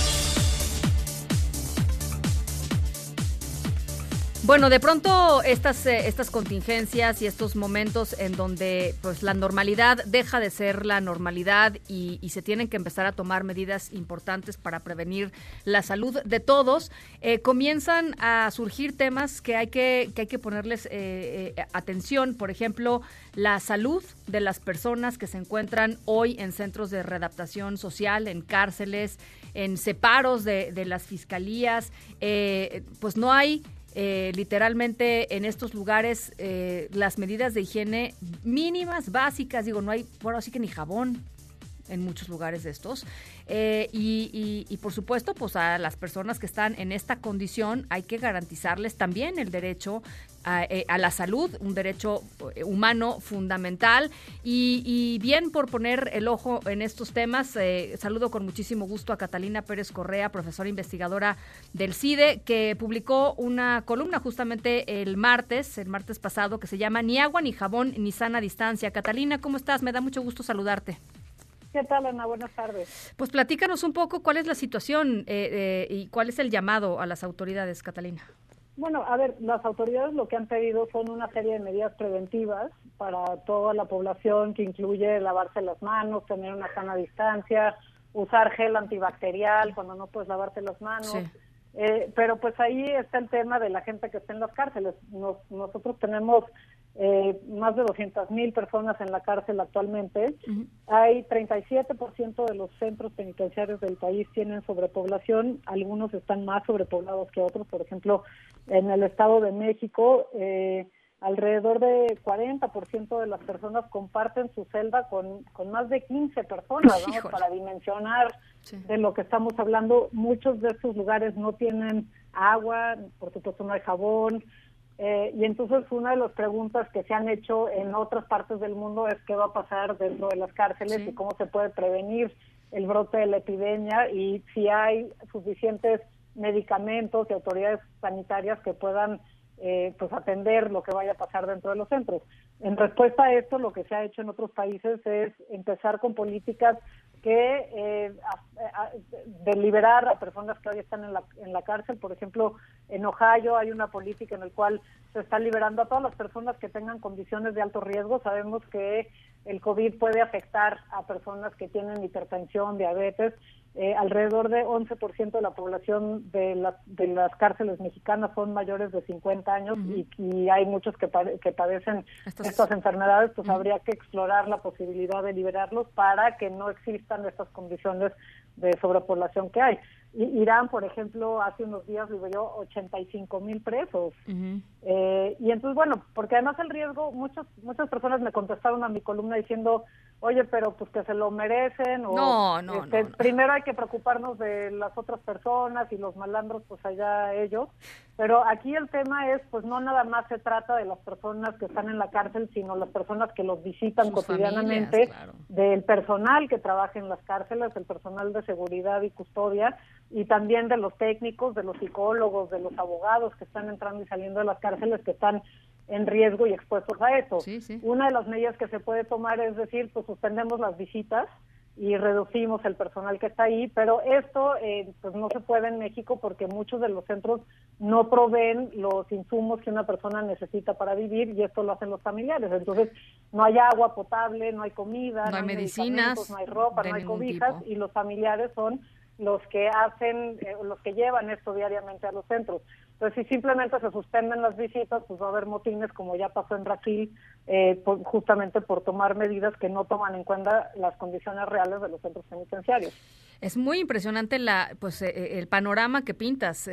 Bueno, de pronto estas, eh, estas contingencias y estos momentos en donde pues la normalidad deja de ser la normalidad y, se tienen que empezar a tomar medidas importantes para prevenir la salud de todos, eh, comienzan a surgir temas que hay que, que, hay que ponerles eh, atención. Por ejemplo, la salud de las personas que se encuentran hoy en centros de readaptación social, en cárceles, en separos de, de las fiscalías. pues no hay eh, literalmente en estos lugares eh, las medidas de higiene mínimas, básicas, digo, no hay, bueno, así que ni jabón en muchos lugares de estos. Eh, y, por supuesto, pues a las personas que están en esta condición hay que garantizarles también el derecho a, eh, la salud, un derecho eh, humano fundamental. Y, bien por poner el ojo en estos temas, saludo con muchísimo gusto a Catalina Pérez Correa, profesora investigadora del CIDE, que publicó una columna justamente el martes, el martes pasado, que se llama Ni agua, ni jabón, ni sana distancia. Catalina, ¿cómo estás? Me da mucho gusto saludarte. ¿Qué tal, Ana? Buenas tardes. Pues platícanos un poco cuál es la situación eh, eh, y cuál es el llamado a las autoridades, Catalina. Bueno, a ver, las autoridades lo que han pedido son una serie de medidas preventivas para toda la población, que incluye lavarse las manos, tener una sana distancia, usar gel antibacterial cuando no puedes lavarte las manos. Eh, pero pues ahí está el tema de la gente que está en las cárceles. nosotros tenemos eh, más de 200 mil personas en la cárcel actualmente. Hay 37% de los centros penitenciarios del país tienen sobrepoblación, algunos están más sobrepoblados que otros, por ejemplo, en el Estado de México, eh, alrededor de 40% de las personas comparten su celda con, con más de 15 personas, Para dimensionar de lo que estamos hablando, muchos de estos lugares no tienen agua, por supuesto no hay jabón, eh, y entonces una de las preguntas que se han hecho en otras partes del mundo es qué va a pasar dentro de las cárceles y cómo se puede prevenir el brote de la epidemia y si hay suficientes medicamentos y autoridades sanitarias que puedan eh, pues atender lo que vaya a pasar dentro de los centros. En respuesta a esto, lo que se ha hecho en otros países es empezar con políticas que eh, de liberar a personas que hoy están en la, en la cárcel. Por ejemplo, en Ohio hay una política en la cual se está liberando a todas las personas que tengan condiciones de alto riesgo. Sabemos que el COVID puede afectar a personas que tienen hipertensión, diabetes. Eh, alrededor de 11% de la población de, las de las cárceles mexicanas son mayores de 50 años y, hay muchos que, que padecen estas enfermedades, pues habría que explorar la posibilidad de liberarlos para que no existan estas condiciones de sobrepoblación que hay. Irán, por ejemplo, hace unos días liberó 85 mil presos. eh, y entonces, bueno, porque además el riesgo, muchas muchas personas me contestaron a mi columna diciendo, oye, pero pues que se lo merecen. O, no, no, este, Primero hay que preocuparnos de las otras personas y los malandros, pues allá ellos. Pero aquí el tema es, pues no nada más se trata de las personas que están en la cárcel, sino las personas que los visitan cotidianamente, del personal que trabaja en las cárceles, el personal de seguridad y custodia y también de los técnicos, de los psicólogos, de los abogados que están entrando y saliendo de las cárceles que están en riesgo y expuestos a eso. Una de las medidas que se puede tomar es decir, pues suspendemos las visitas y reducimos el personal que está ahí, pero esto eh, pues no se puede en México porque muchos de los centros no proveen los insumos que una persona necesita para vivir y esto lo hacen los familiares. Entonces no hay agua potable, no hay comida, no, hay medicinas, no hay ropa, no hay cobijas y los familiares son los que hacen, eh, los que llevan esto diariamente a los centros. Entonces, si simplemente se suspenden las visitas, pues va a haber motines, como ya pasó en Brasil, eh, justamente por tomar medidas que no toman en cuenta las condiciones reales de los centros penitenciarios. Es muy impresionante la, pues, eh, eh, el panorama que pintas,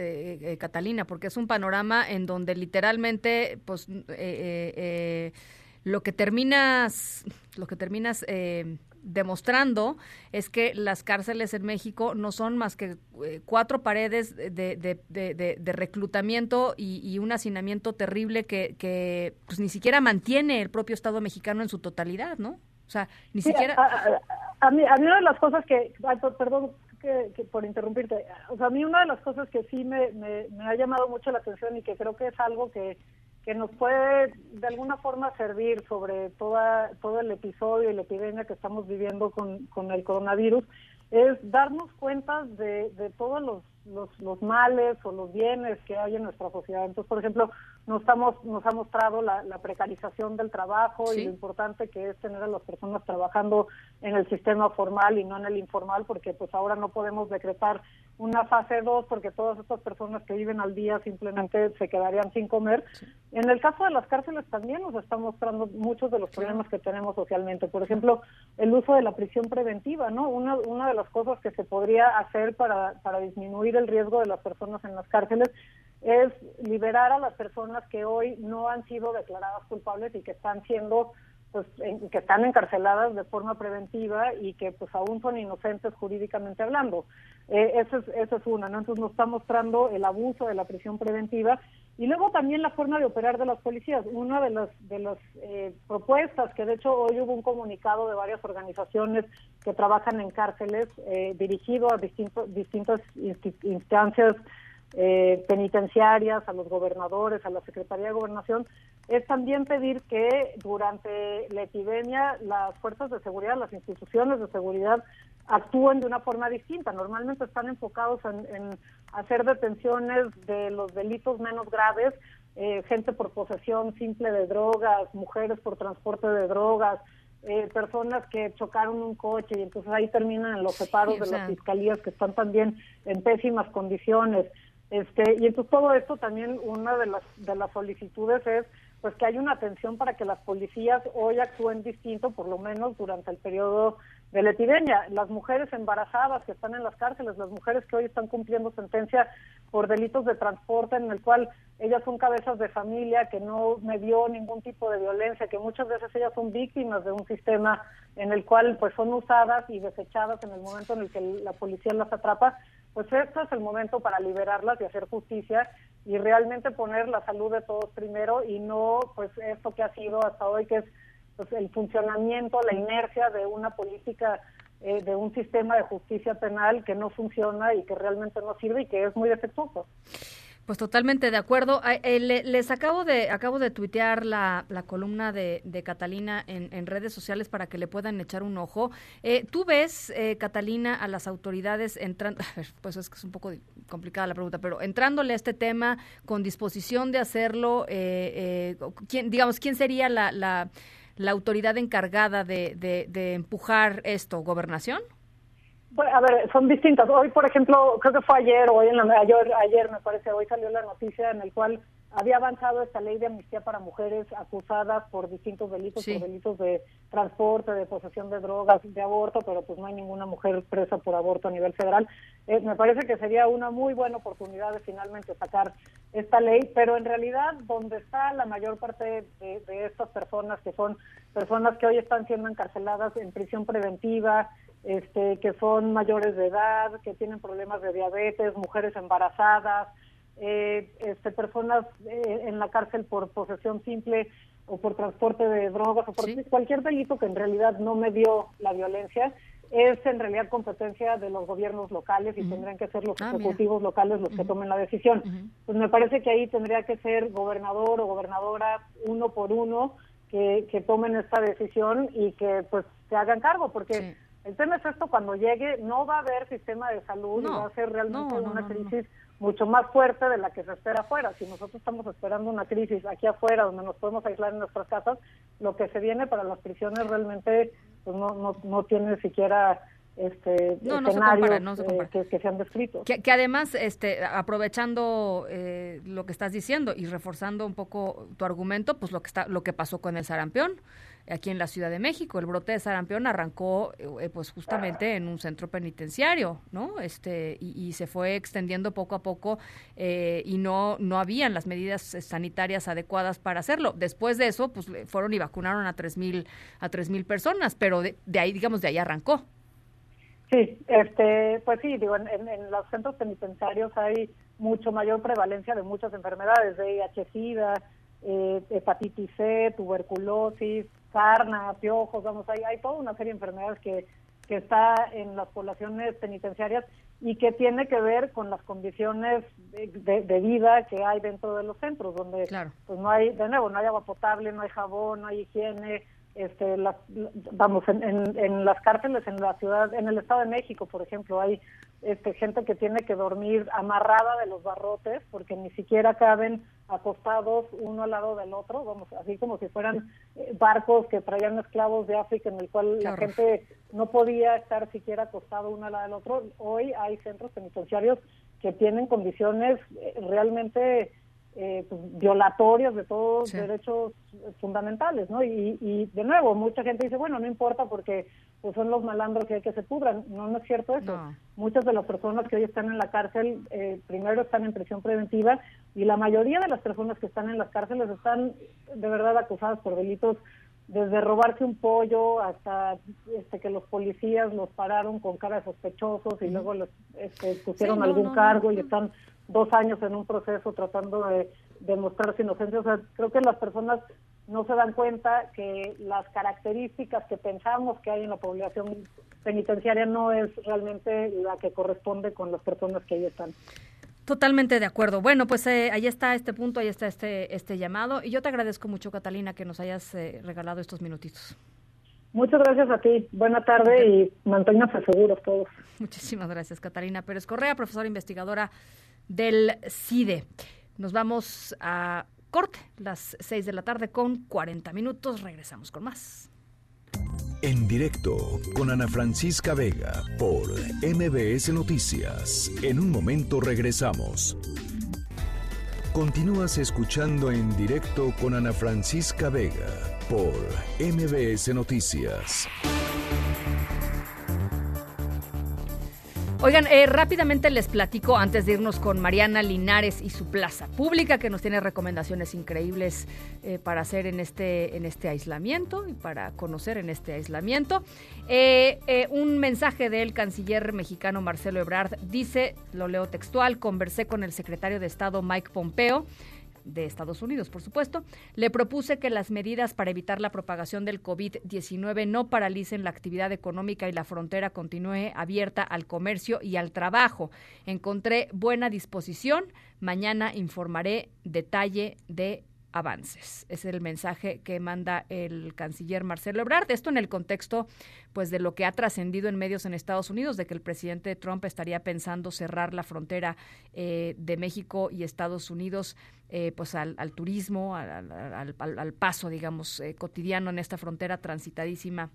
Catalina, porque es un panorama en donde literalmente, pues, lo que terminas, lo que terminas demostrando es que las cárceles en México no son más que eh, cuatro paredes de, de, de, reclutamiento y, un hacinamiento terrible que, que pues ni siquiera mantiene el propio Estado mexicano en su totalidad, ¿no? O sea, ni siquiera... A, mí, a mí una de las cosas que, perdón que, por interrumpirte, o sea, a mí una de las cosas que sí me, me, me ha llamado mucho la atención y que creo que es algo que que nos puede de alguna forma servir sobre toda, todo el episodio y la epidemia que estamos viviendo con, con el coronavirus, es darnos cuenta de, de todos los, los, los, males o los bienes que hay en nuestra sociedad. Entonces, por ejemplo, nos, estamos, nos ha mostrado la, precarización del trabajo y lo importante que es tener a las personas trabajando en el sistema formal y no en el informal, porque pues ahora no podemos decretar una fase 2 porque todas estas personas que viven al día simplemente se quedarían sin comer. En el caso de las cárceles también nos está mostrando muchos de los problemas que tenemos socialmente. Por ejemplo, el uso de la prisión preventiva, ¿no? Una, una de las cosas que se podría hacer para, para disminuir el riesgo de las personas en las cárceles es liberar a las personas que hoy no han sido declaradas culpables y que están siendo pues que están encarceladas de forma preventiva y que pues aún son inocentes jurídicamente hablando. Eh, eso, es, es una, ¿no? Entonces nos está mostrando el abuso de la prisión preventiva y luego también la forma de operar de las policías. Una de las, de las eh, propuestas, que de hecho hoy hubo un comunicado de varias organizaciones que trabajan en cárceles eh, dirigido a distintos, distintas instancias eh, penitenciarias, a los gobernadores, a la Secretaría de Gobernación, es también pedir que durante la epidemia las fuerzas de seguridad, las instituciones de seguridad actúen de una forma distinta. Normalmente están enfocados en, hacer detenciones de los delitos menos graves, eh, gente por posesión simple de drogas, mujeres por transporte de drogas, eh, personas que chocaron un coche y entonces ahí terminan los separos de las fiscalías que están también en pésimas condiciones. Este, y entonces todo esto también una de las de las solicitudes es pues que hay una atención para que las policías hoy actúen distinto, por lo menos durante el periodo de la epidemia. Las mujeres embarazadas que están en las cárceles, las mujeres que hoy están cumpliendo sentencia por delitos de transporte en el cual ellas son cabezas de familia, que no me dio ningún tipo de violencia, que muchas veces ellas son víctimas de un sistema en el cual pues son usadas y desechadas en el momento en el que la policía las atrapa pues este es el momento para liberarlas y hacer justicia y realmente poner la salud de todos primero y no pues esto que ha sido hasta hoy que es pues, el funcionamiento, la inercia de una política eh, de un sistema de justicia penal que no funciona y que realmente no sirve y que es muy defectuoso. Pues totalmente de acuerdo. Eh, les acabo de acabo de tuitear la, la columna de, de Catalina en, en, redes sociales para que le puedan echar un ojo. Eh, ¿Tú ves, eh, Catalina, a las autoridades entrando, pues es que es un poco complicada la pregunta, pero entrándole a este tema con disposición de hacerlo, ¿quién, digamos, ¿quién sería la, la, la autoridad encargada de, de, de empujar esto? ¿Gobernación? Bueno, a ver, son distintas. Hoy, por ejemplo, creo que fue ayer, hoy en la ayer, ayer me parece, hoy salió la noticia en el cual había avanzado esta ley de amnistía para mujeres acusadas por distintos delitos, por delitos de transporte, de posesión de drogas, de aborto, pero pues no hay ninguna mujer presa por aborto a nivel federal. Eh, me parece que sería una muy buena oportunidad de finalmente sacar esta ley, pero en realidad donde está la mayor parte de, de estas personas, que son personas que hoy están siendo encarceladas en prisión preventiva, este, que son mayores de edad, que tienen problemas de diabetes, mujeres embarazadas, eh, este, personas eh, en la cárcel por posesión simple o por transporte de drogas o por cualquier delito que en realidad no me dio la violencia es en realidad competencia de los gobiernos locales y tendrían que ser los ah, ejecutivos locales los que tomen la decisión. Pues me parece que ahí tendría que ser gobernador o gobernadora uno por uno que, que tomen esta decisión y que pues se hagan cargo porque El tema es esto, cuando llegue no va a haber sistema de salud y No, va a ser realmente no, no, una crisis mucho más fuerte de la que se espera afuera. Si nosotros estamos esperando una crisis aquí afuera, donde nos podemos aislar en nuestras casas, lo que se viene para las prisiones realmente pues no, no, no tiene siquiera este No, no se compara, no se eh, compara. que, que se han descrito. Que, que además, este, aprovechando eh, lo que estás diciendo y reforzando un poco tu argumento, pues lo que está, lo que pasó con el sarampión aquí en la Ciudad de México, el brote de sarampión arrancó, eh, pues justamente en un centro penitenciario, ¿no? Este y, se fue extendiendo poco a poco eh, y no no habían las medidas eh, sanitarias adecuadas para hacerlo. Después de eso, pues fueron y vacunaron a tres mil a tres mil personas, pero de, de ahí, digamos, de ahí arrancó. Sí, este, pues sí, digo, en, en- los centros penitenciarios hay mucho mayor prevalencia de muchas enfermedades, de VIH-Sida, eh, hepatitis C, tuberculosis, sarna, piojos, vamos, hay, hay toda una serie de enfermedades que, que está en las poblaciones penitenciarias y que tiene que ver con las condiciones de, de- de vida que hay dentro de los centros, donde pues no hay, de nuevo, no hay agua potable, no hay jabón, no hay higiene, este, las, vamos, en, en, en las cárceles en la ciudad, en el Estado de México, por ejemplo, hay este, gente que tiene que dormir amarrada de los barrotes porque ni siquiera caben acostados uno al lado del otro, vamos, así como si fueran eh, barcos que traían esclavos de África en el cual la gente no podía estar siquiera acostado uno al lado del otro. Hoy hay centros penitenciarios que tienen condiciones eh, realmente eh, pues, violatorias de todos los derechos fundamentales, ¿no? Y, y de nuevo, mucha gente dice, bueno, no importa porque pues son los malandros que hay que se pudran. No, no es cierto eso. Muchas de las personas que hoy están en la cárcel, eh, primero están en prisión preventiva y la mayoría de las personas que están en las cárceles están de verdad acusadas por delitos desde robarse un pollo hasta este, que los policías los pararon con cara de sospechosos y luego les este, pusieron Sí, no, algún no, cargo y están dos años en un proceso tratando de demostrar su inocencia. O sea, creo que las personas no se dan cuenta que las características que pensamos que hay en la población penitenciaria no es realmente la que corresponde con las personas que ahí están. Totalmente de acuerdo. Bueno, pues eh, ahí está este punto, ahí está este, este llamado. Y yo te agradezco mucho, Catalina, que nos hayas eh, regalado estos minutitos. Muchas gracias a ti. Buena tarde y manténganse seguros todos. Muchísimas gracias, Catalina Pérez Correa, profesora investigadora del CIDE. Nos vamos a corte, las 6 de la tarde con 40 minutos. Regresamos con más. En directo con Ana Francisca Vega por MBS Noticias. En un momento regresamos. Continúas escuchando en directo con Ana Francisca Vega por MBS Noticias. Oigan, eh, rápidamente les platico antes de irnos con Mariana Linares y su plaza pública, que nos tiene recomendaciones increíbles eh, para hacer en este, en este aislamiento y para conocer en este aislamiento. Eh, un mensaje del canciller mexicano Marcelo Ebrard dice, lo leo textual, conversé con el secretario de Estado Mike Pompeo de Estados Unidos, por supuesto, le propuse que las medidas para evitar la propagación del COVID-19 no paralicen la actividad económica y la frontera continúe abierta al comercio y al trabajo. Encontré buena disposición. Mañana informaré detalle de avances. Es el mensaje que manda el canciller Marcelo Ebrard. Esto en el contexto pues de lo que ha trascendido en medios en Estados Unidos, de que el presidente Trump estaría pensando cerrar la frontera eh, de México y Estados Unidos eh, pues al, turismo, al, paso, digamos, eh, cotidiano en esta frontera transitadísima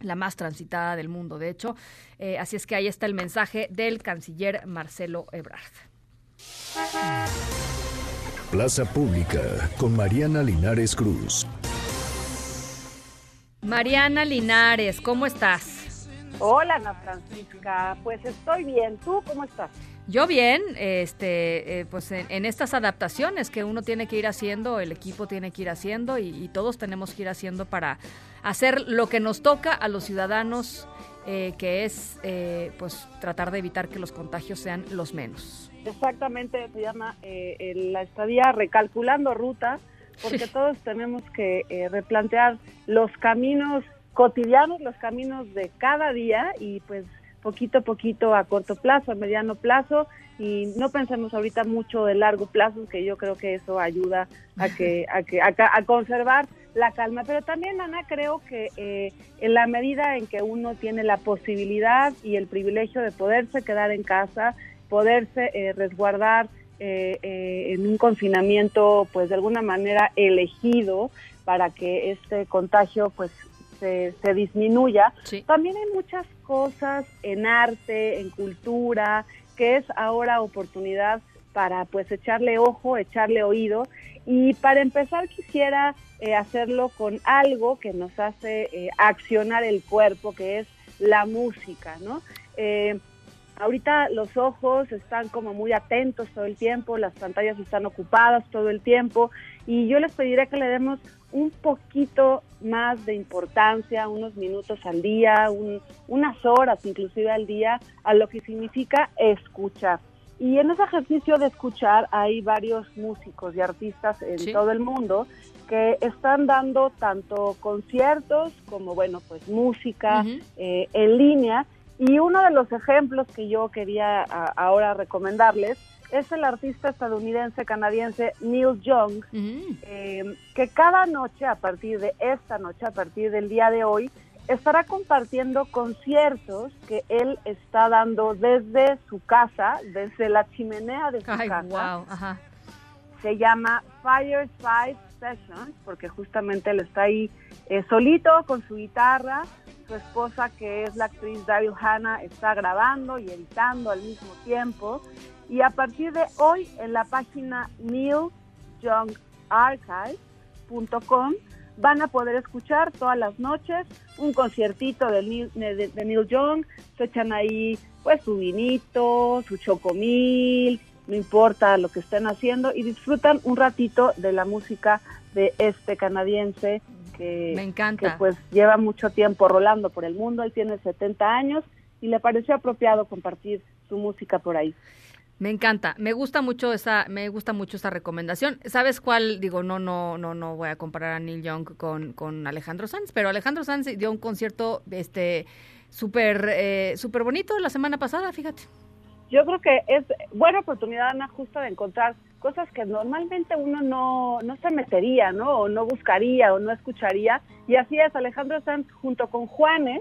la más transitada del mundo, de hecho. Así es que ahí está el mensaje del canciller Marcelo Ebrard. Plaza Pública con Mariana Linares Cruz. Mariana Linares, ¿cómo estás? Hola, Ana Francisca. Pues estoy bien. ¿Tú cómo estás? Yo bien, este, eh, pues en, en estas adaptaciones que uno tiene que ir haciendo, el equipo tiene que ir haciendo y, y todos tenemos que ir haciendo para hacer lo que nos toca a los ciudadanos, eh, que es eh, pues tratar de evitar que los contagios sean los menos. Exactamente, se llama eh, la estadía recalculando ruta, porque todos tenemos que eh, replantear los caminos cotidianos, los caminos de cada día y pues poquito a poquito a corto plazo, a mediano plazo y no pensemos ahorita mucho de largo plazo, que yo creo que eso ayuda a que a que a, a conservar la calma. Pero también, Ana, creo que eh, en la medida en que uno tiene la posibilidad y el privilegio de poderse quedar en casa, poderse eh, resguardar eh, en un confinamiento, pues de alguna manera elegido para que este contagio, pues se, se disminuya. También hay muchas cosas en arte, en cultura, que es ahora oportunidad para pues echarle ojo, echarle oído. Y para empezar quisiera eh, hacerlo con algo que nos hace eh, accionar el cuerpo, que es la música, ¿no? Eh, ahorita los ojos están como muy atentos todo el tiempo, las pantallas están ocupadas todo el tiempo y yo les pediré que le demos un poquito más de importancia, unos minutos al día, unas horas inclusive al día, a lo que significa escuchar. Y en ese ejercicio de escuchar hay varios músicos y artistas en todo el mundo que están dando tanto conciertos como, bueno, pues música eh, en línea. Y uno de los ejemplos que yo quería ahora recomendarles es el artista estadounidense canadiense Neil Young, eh, que cada noche, a partir de esta noche, a partir del día de hoy, estará compartiendo conciertos que él está dando desde su casa, desde la chimenea de su casa. Se llama Fireside Sessions, porque justamente él está ahí eh, solito con su guitarra. Su esposa, que es la actriz Daryl Hannah, está grabando y editando al mismo tiempo. Y a partir de hoy, en la página neilyoungarchive.com, van a poder escuchar todas las noches un conciertito de Neil, de, Neil Young, se echan ahí pues su vinito, su chocomil, no importa lo que estén haciendo y disfrutan un ratito de la música de este canadiense que, Me encanta. que pues lleva mucho tiempo rolando por el mundo, él tiene 70 años y le pareció apropiado compartir su música por ahí. Me encanta, me gusta mucho esa, me gusta mucho esa recomendación. ¿Sabes cuál? Digo, no, no, no, no voy a comparar a Neil Young con, con Alejandro Sanz, pero Alejandro Sanz dio un concierto, este, súper, eh, súper bonito la semana pasada, fíjate. Yo creo que es buena oportunidad, Ana, justo de encontrar cosas que normalmente uno no, no se metería, ¿no? O no buscaría o no escucharía. Y así es, Alejandro Sanz junto con Juanes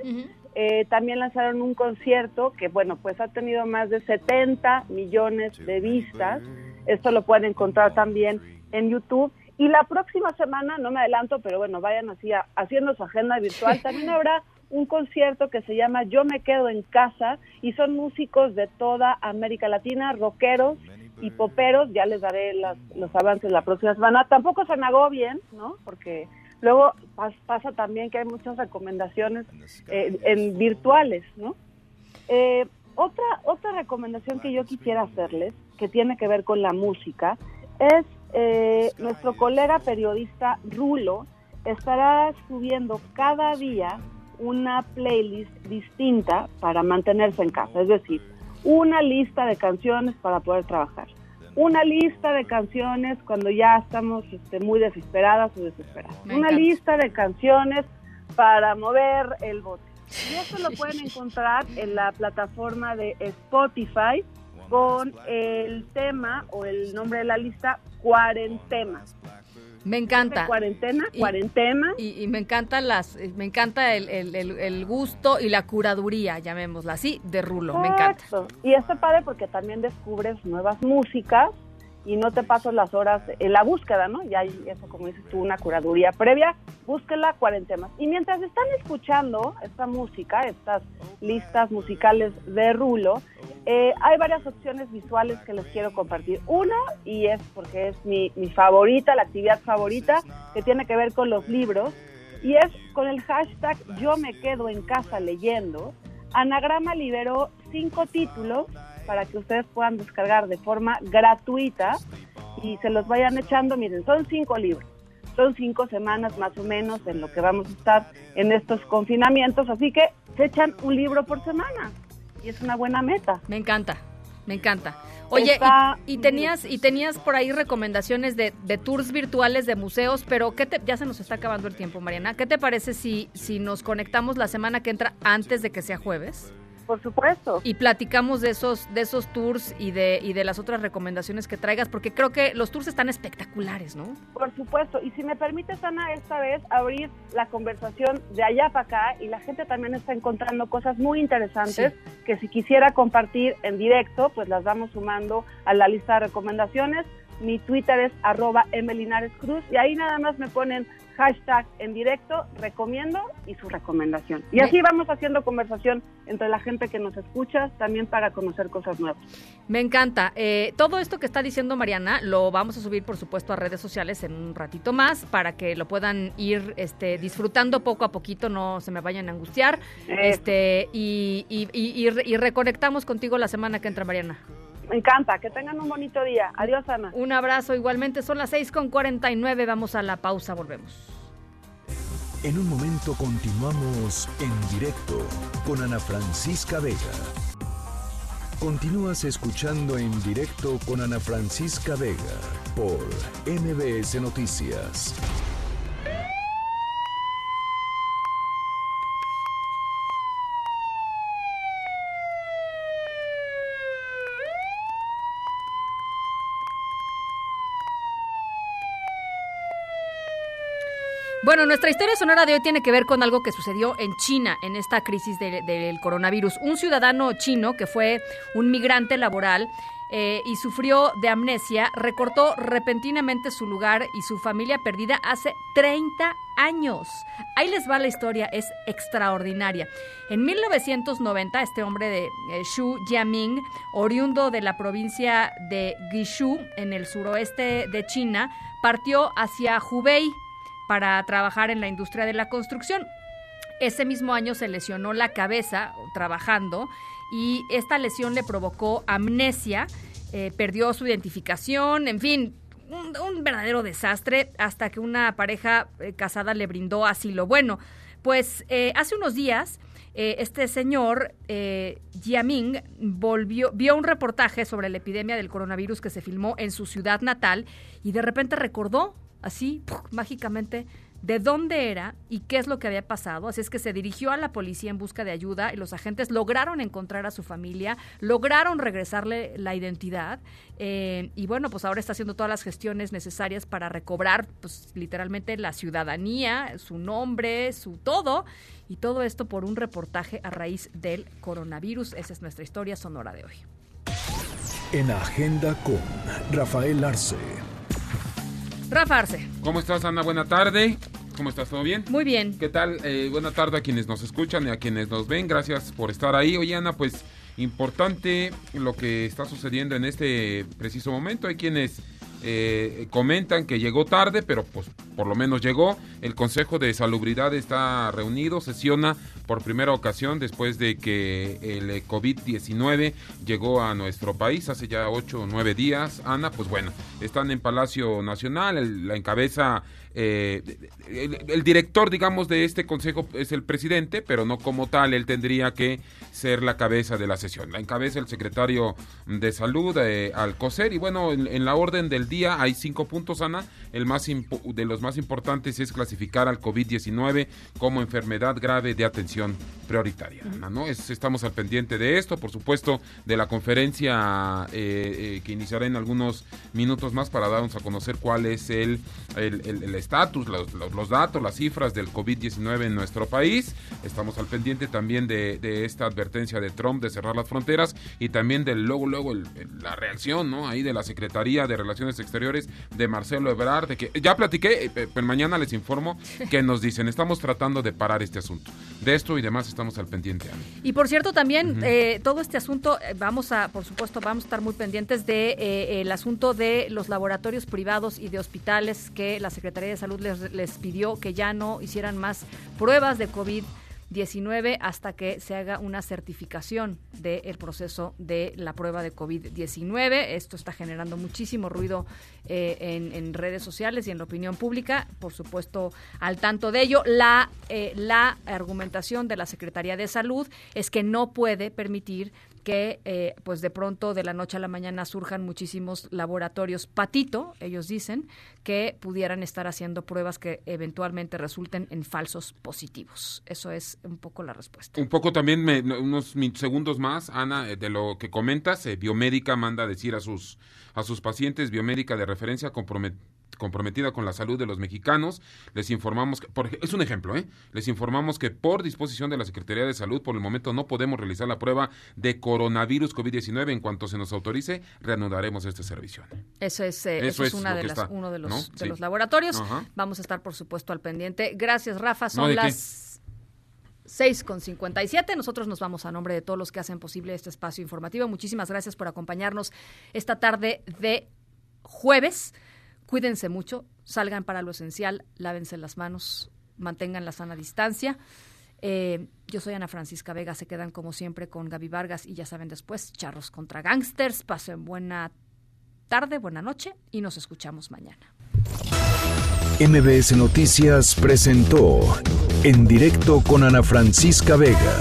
eh, también lanzaron un concierto que, bueno, pues ha tenido más de 70 millones de vistas. Esto lo pueden encontrar también en YouTube. Y la próxima semana, no me adelanto, pero bueno, vayan así haciendo su agenda virtual. También habrá un concierto que se llama Yo me quedo en casa y son músicos de toda América Latina, rockeros y poperos. Ya les daré los avances la próxima semana. Tampoco se me bien, ¿no? Porque Luego pasa también que hay muchas recomendaciones eh, en virtuales, ¿no? Eh, otra, otra recomendación que yo quisiera hacerles, que tiene que ver con la música, es eh, nuestro colega periodista Rulo estará subiendo cada día una playlist distinta para mantenerse en casa, es decir, una lista de canciones para poder trabajar una lista de canciones cuando ya estamos este, muy desesperadas o desesperadas. una lista de canciones para mover el bote. Y eso lo pueden encontrar en la plataforma de Spotify con el tema o el nombre de la lista Cuarentena. Me encanta. Cuarentena, cuarentena. Y, me encanta las, eh, me encanta el, el, gusto y la curaduría, llamémosla así, de Rulo. Me encanta. Y está padre porque también descubres nuevas músicas y no te pasas las horas en la búsqueda, ¿no? Ya hay eso, como dices tú, una curaduría previa, búsquela cuarentena. Y mientras están escuchando esta música, estas listas musicales de Rulo, eh, hay varias opciones visuales que les quiero compartir. Una, y es porque es mi, mi favorita, la actividad favorita, que tiene que ver con los libros, y es con el hashtag Yo me quedo en casa leyendo. Anagrama liberó cinco títulos para que ustedes puedan descargar de forma gratuita y se los vayan echando. Miren, son cinco libros, son cinco semanas más o menos en lo que vamos a estar en estos confinamientos, así que se echan un libro por semana y es una buena meta. Me encanta, me encanta. Oye, y, tenías y tenías por ahí recomendaciones de, de, tours virtuales de museos, pero ¿qué te, ya se nos está acabando el tiempo, Mariana. ¿Qué te parece si, si nos conectamos la semana que entra antes de que sea jueves? Por supuesto. Y platicamos de esos, de esos tours y de, y de las otras recomendaciones que traigas, porque creo que los tours están espectaculares, ¿no? Por supuesto. Y si me permites, Ana, esta vez abrir la conversación de allá para acá y la gente también está encontrando cosas muy interesantes que si quisiera compartir en directo, pues las vamos sumando a la lista de recomendaciones. Mi Twitter es arroba Emelinares Cruz y ahí nada más me ponen hashtag en directo, recomiendo y su recomendación. Y así vamos haciendo conversación entre la gente que nos escucha, también para conocer cosas nuevas. Me encanta. Eh, todo esto que está diciendo Mariana lo vamos a subir, por supuesto, a redes sociales en un ratito más para que lo puedan ir este, disfrutando poco a poquito, no se me vayan a angustiar. Este, y, y, y, y reconectamos contigo la semana que entra, Mariana. Me encanta, que tengan un bonito día. Adiós, Ana. Un abrazo, igualmente son las 6 con 49, vamos a la pausa, volvemos. En un momento continuamos en directo con Ana Francisca Vega. Continúas escuchando en directo con Ana Francisca Vega por MBS Noticias. Bueno, nuestra historia sonora de hoy tiene que ver con algo que sucedió en China en esta crisis de- del coronavirus. Un ciudadano chino que fue un migrante laboral eh, y sufrió de amnesia recortó repentinamente su lugar y su familia perdida hace 30 años. Ahí les va la historia, es extraordinaria. En 1990, este hombre de eh, Xu Jiaming, oriundo de la provincia de Guizhou, en el suroeste de China, partió hacia Hubei para trabajar en la industria de la construcción. Ese mismo año se lesionó la cabeza trabajando y esta lesión le provocó amnesia, eh, perdió su identificación, en fin, un, verdadero desastre hasta que una pareja eh, casada le brindó asilo. Bueno, pues eh, hace unos días este señor, Jiaming, volvió, vio un reportaje sobre la epidemia del coronavirus que se filmó en su ciudad natal y de repente recordó, así, mágicamente, de dónde era y qué es lo que había pasado. Así es que se dirigió a la policía en busca de ayuda y los agentes lograron encontrar a su familia, lograron regresarle la identidad eh, y bueno, pues ahora está haciendo todas las gestiones necesarias para recobrar, pues literalmente la ciudadanía, su nombre, su todo y todo esto por un reportaje a raíz del coronavirus. Esa es nuestra historia sonora de hoy. En Agenda con Rafael Arce. Rafa Arce. ¿Cómo estás, Ana? Buena tarde. ¿Cómo estás? ¿Todo bien? Muy bien. ¿Qué tal? Eh, buena tarde a quienes nos escuchan y a quienes nos ven. Gracias por estar ahí. Oye, Ana, pues importante lo que está sucediendo en este preciso momento. Hay quienes eh, comentan que llegó tarde, pero pues por lo menos llegó. El Consejo de Salubridad está reunido, sesiona por primera ocasión después de que el eh, COVID-19 llegó a nuestro país hace ya ocho o nueve días. Ana, pues bueno, están en Palacio Nacional, la encabeza eh, el, director, digamos, de este consejo es el presidente, pero no como tal, él tendría que ser la cabeza de la sesión. La encabeza el secretario de Salud, eh, Alcocer, y bueno, en, la orden del día hay cinco puntos, Ana. El más de los más importantes es clasificar al COVID-19 como enfermedad grave de atención prioritaria, ¿no? Es- estamos al pendiente de esto, por supuesto, de la conferencia eh, eh, que iniciará en algunos minutos más para darnos a conocer cuál es el el- el- el estatus, los, los- datos, las cifras del COVID-19 en nuestro país. Estamos al pendiente también de, de esta advertencia de Trump de cerrar las fronteras y también del luego, luego el- el- la reacción, ¿no? Ahí de la Secretaría de Relaciones Exteriores de Marcelo Ebrard, de que ya platiqué, eh, pero mañana les informo que nos dicen, estamos tratando de parar este asunto. De esto y demás estamos al pendiente, Ana. Y por cierto, también eh, todo este asunto, eh, vamos a, por supuesto, vamos a estar muy pendientes de eh, el asunto de los laboratorios privados y de hospitales que la Secretaría de Salud les, les pidió que ya no hicieran más pruebas de COVID-19 hasta que se haga una certificación del proceso de la prueba de COVID-19. Esto está generando muchísimo ruido eh, en, en redes sociales y en la opinión pública. Por supuesto, al tanto de ello, la, eh, la argumentación de la Secretaría de Salud es que no puede permitir que eh, pues de pronto de la noche a la mañana surjan muchísimos laboratorios patito, ellos dicen, que pudieran estar haciendo pruebas que eventualmente resulten en falsos positivos. Eso es un poco la respuesta. Un poco también, me- unos segundos más, Ana, eh, de lo que comentas, eh, Biomédica manda decir a sus, a sus pacientes, Biomédica de referencia compromet- comprometida con la salud de los mexicanos, les informamos, que, por, es un ejemplo, ¿eh? les informamos que por disposición de la Secretaría de Salud, por el momento no podemos realizar la prueba de coronavirus COVID-19. En cuanto se nos autorice, reanudaremos este servicio. Eso es, eh, Eso eso es, es una lo de que las, está, uno de los, ¿no? de Sí. los laboratorios. Ajá. Vamos a estar, por supuesto, al pendiente. Gracias, Rafa. Son las 6 con 57. Nosotros nos vamos a nombre de todos los que hacen posible este espacio informativo. Muchísimas gracias por acompañarnos esta tarde de jueves. Cuídense mucho, salgan para lo esencial, lávense las manos, mantengan la sana distancia. Eh, yo soy Ana Francisca Vega, se quedan como siempre con Gaby Vargas y ya saben después, charros contra gangsters. Pasen buena tarde, buena noche y nos escuchamos mañana. MBS Noticias presentó En directo con Ana Francisca Vega.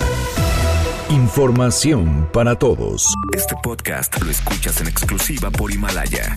Información para todos. Este podcast lo escuchas en exclusiva por Himalaya.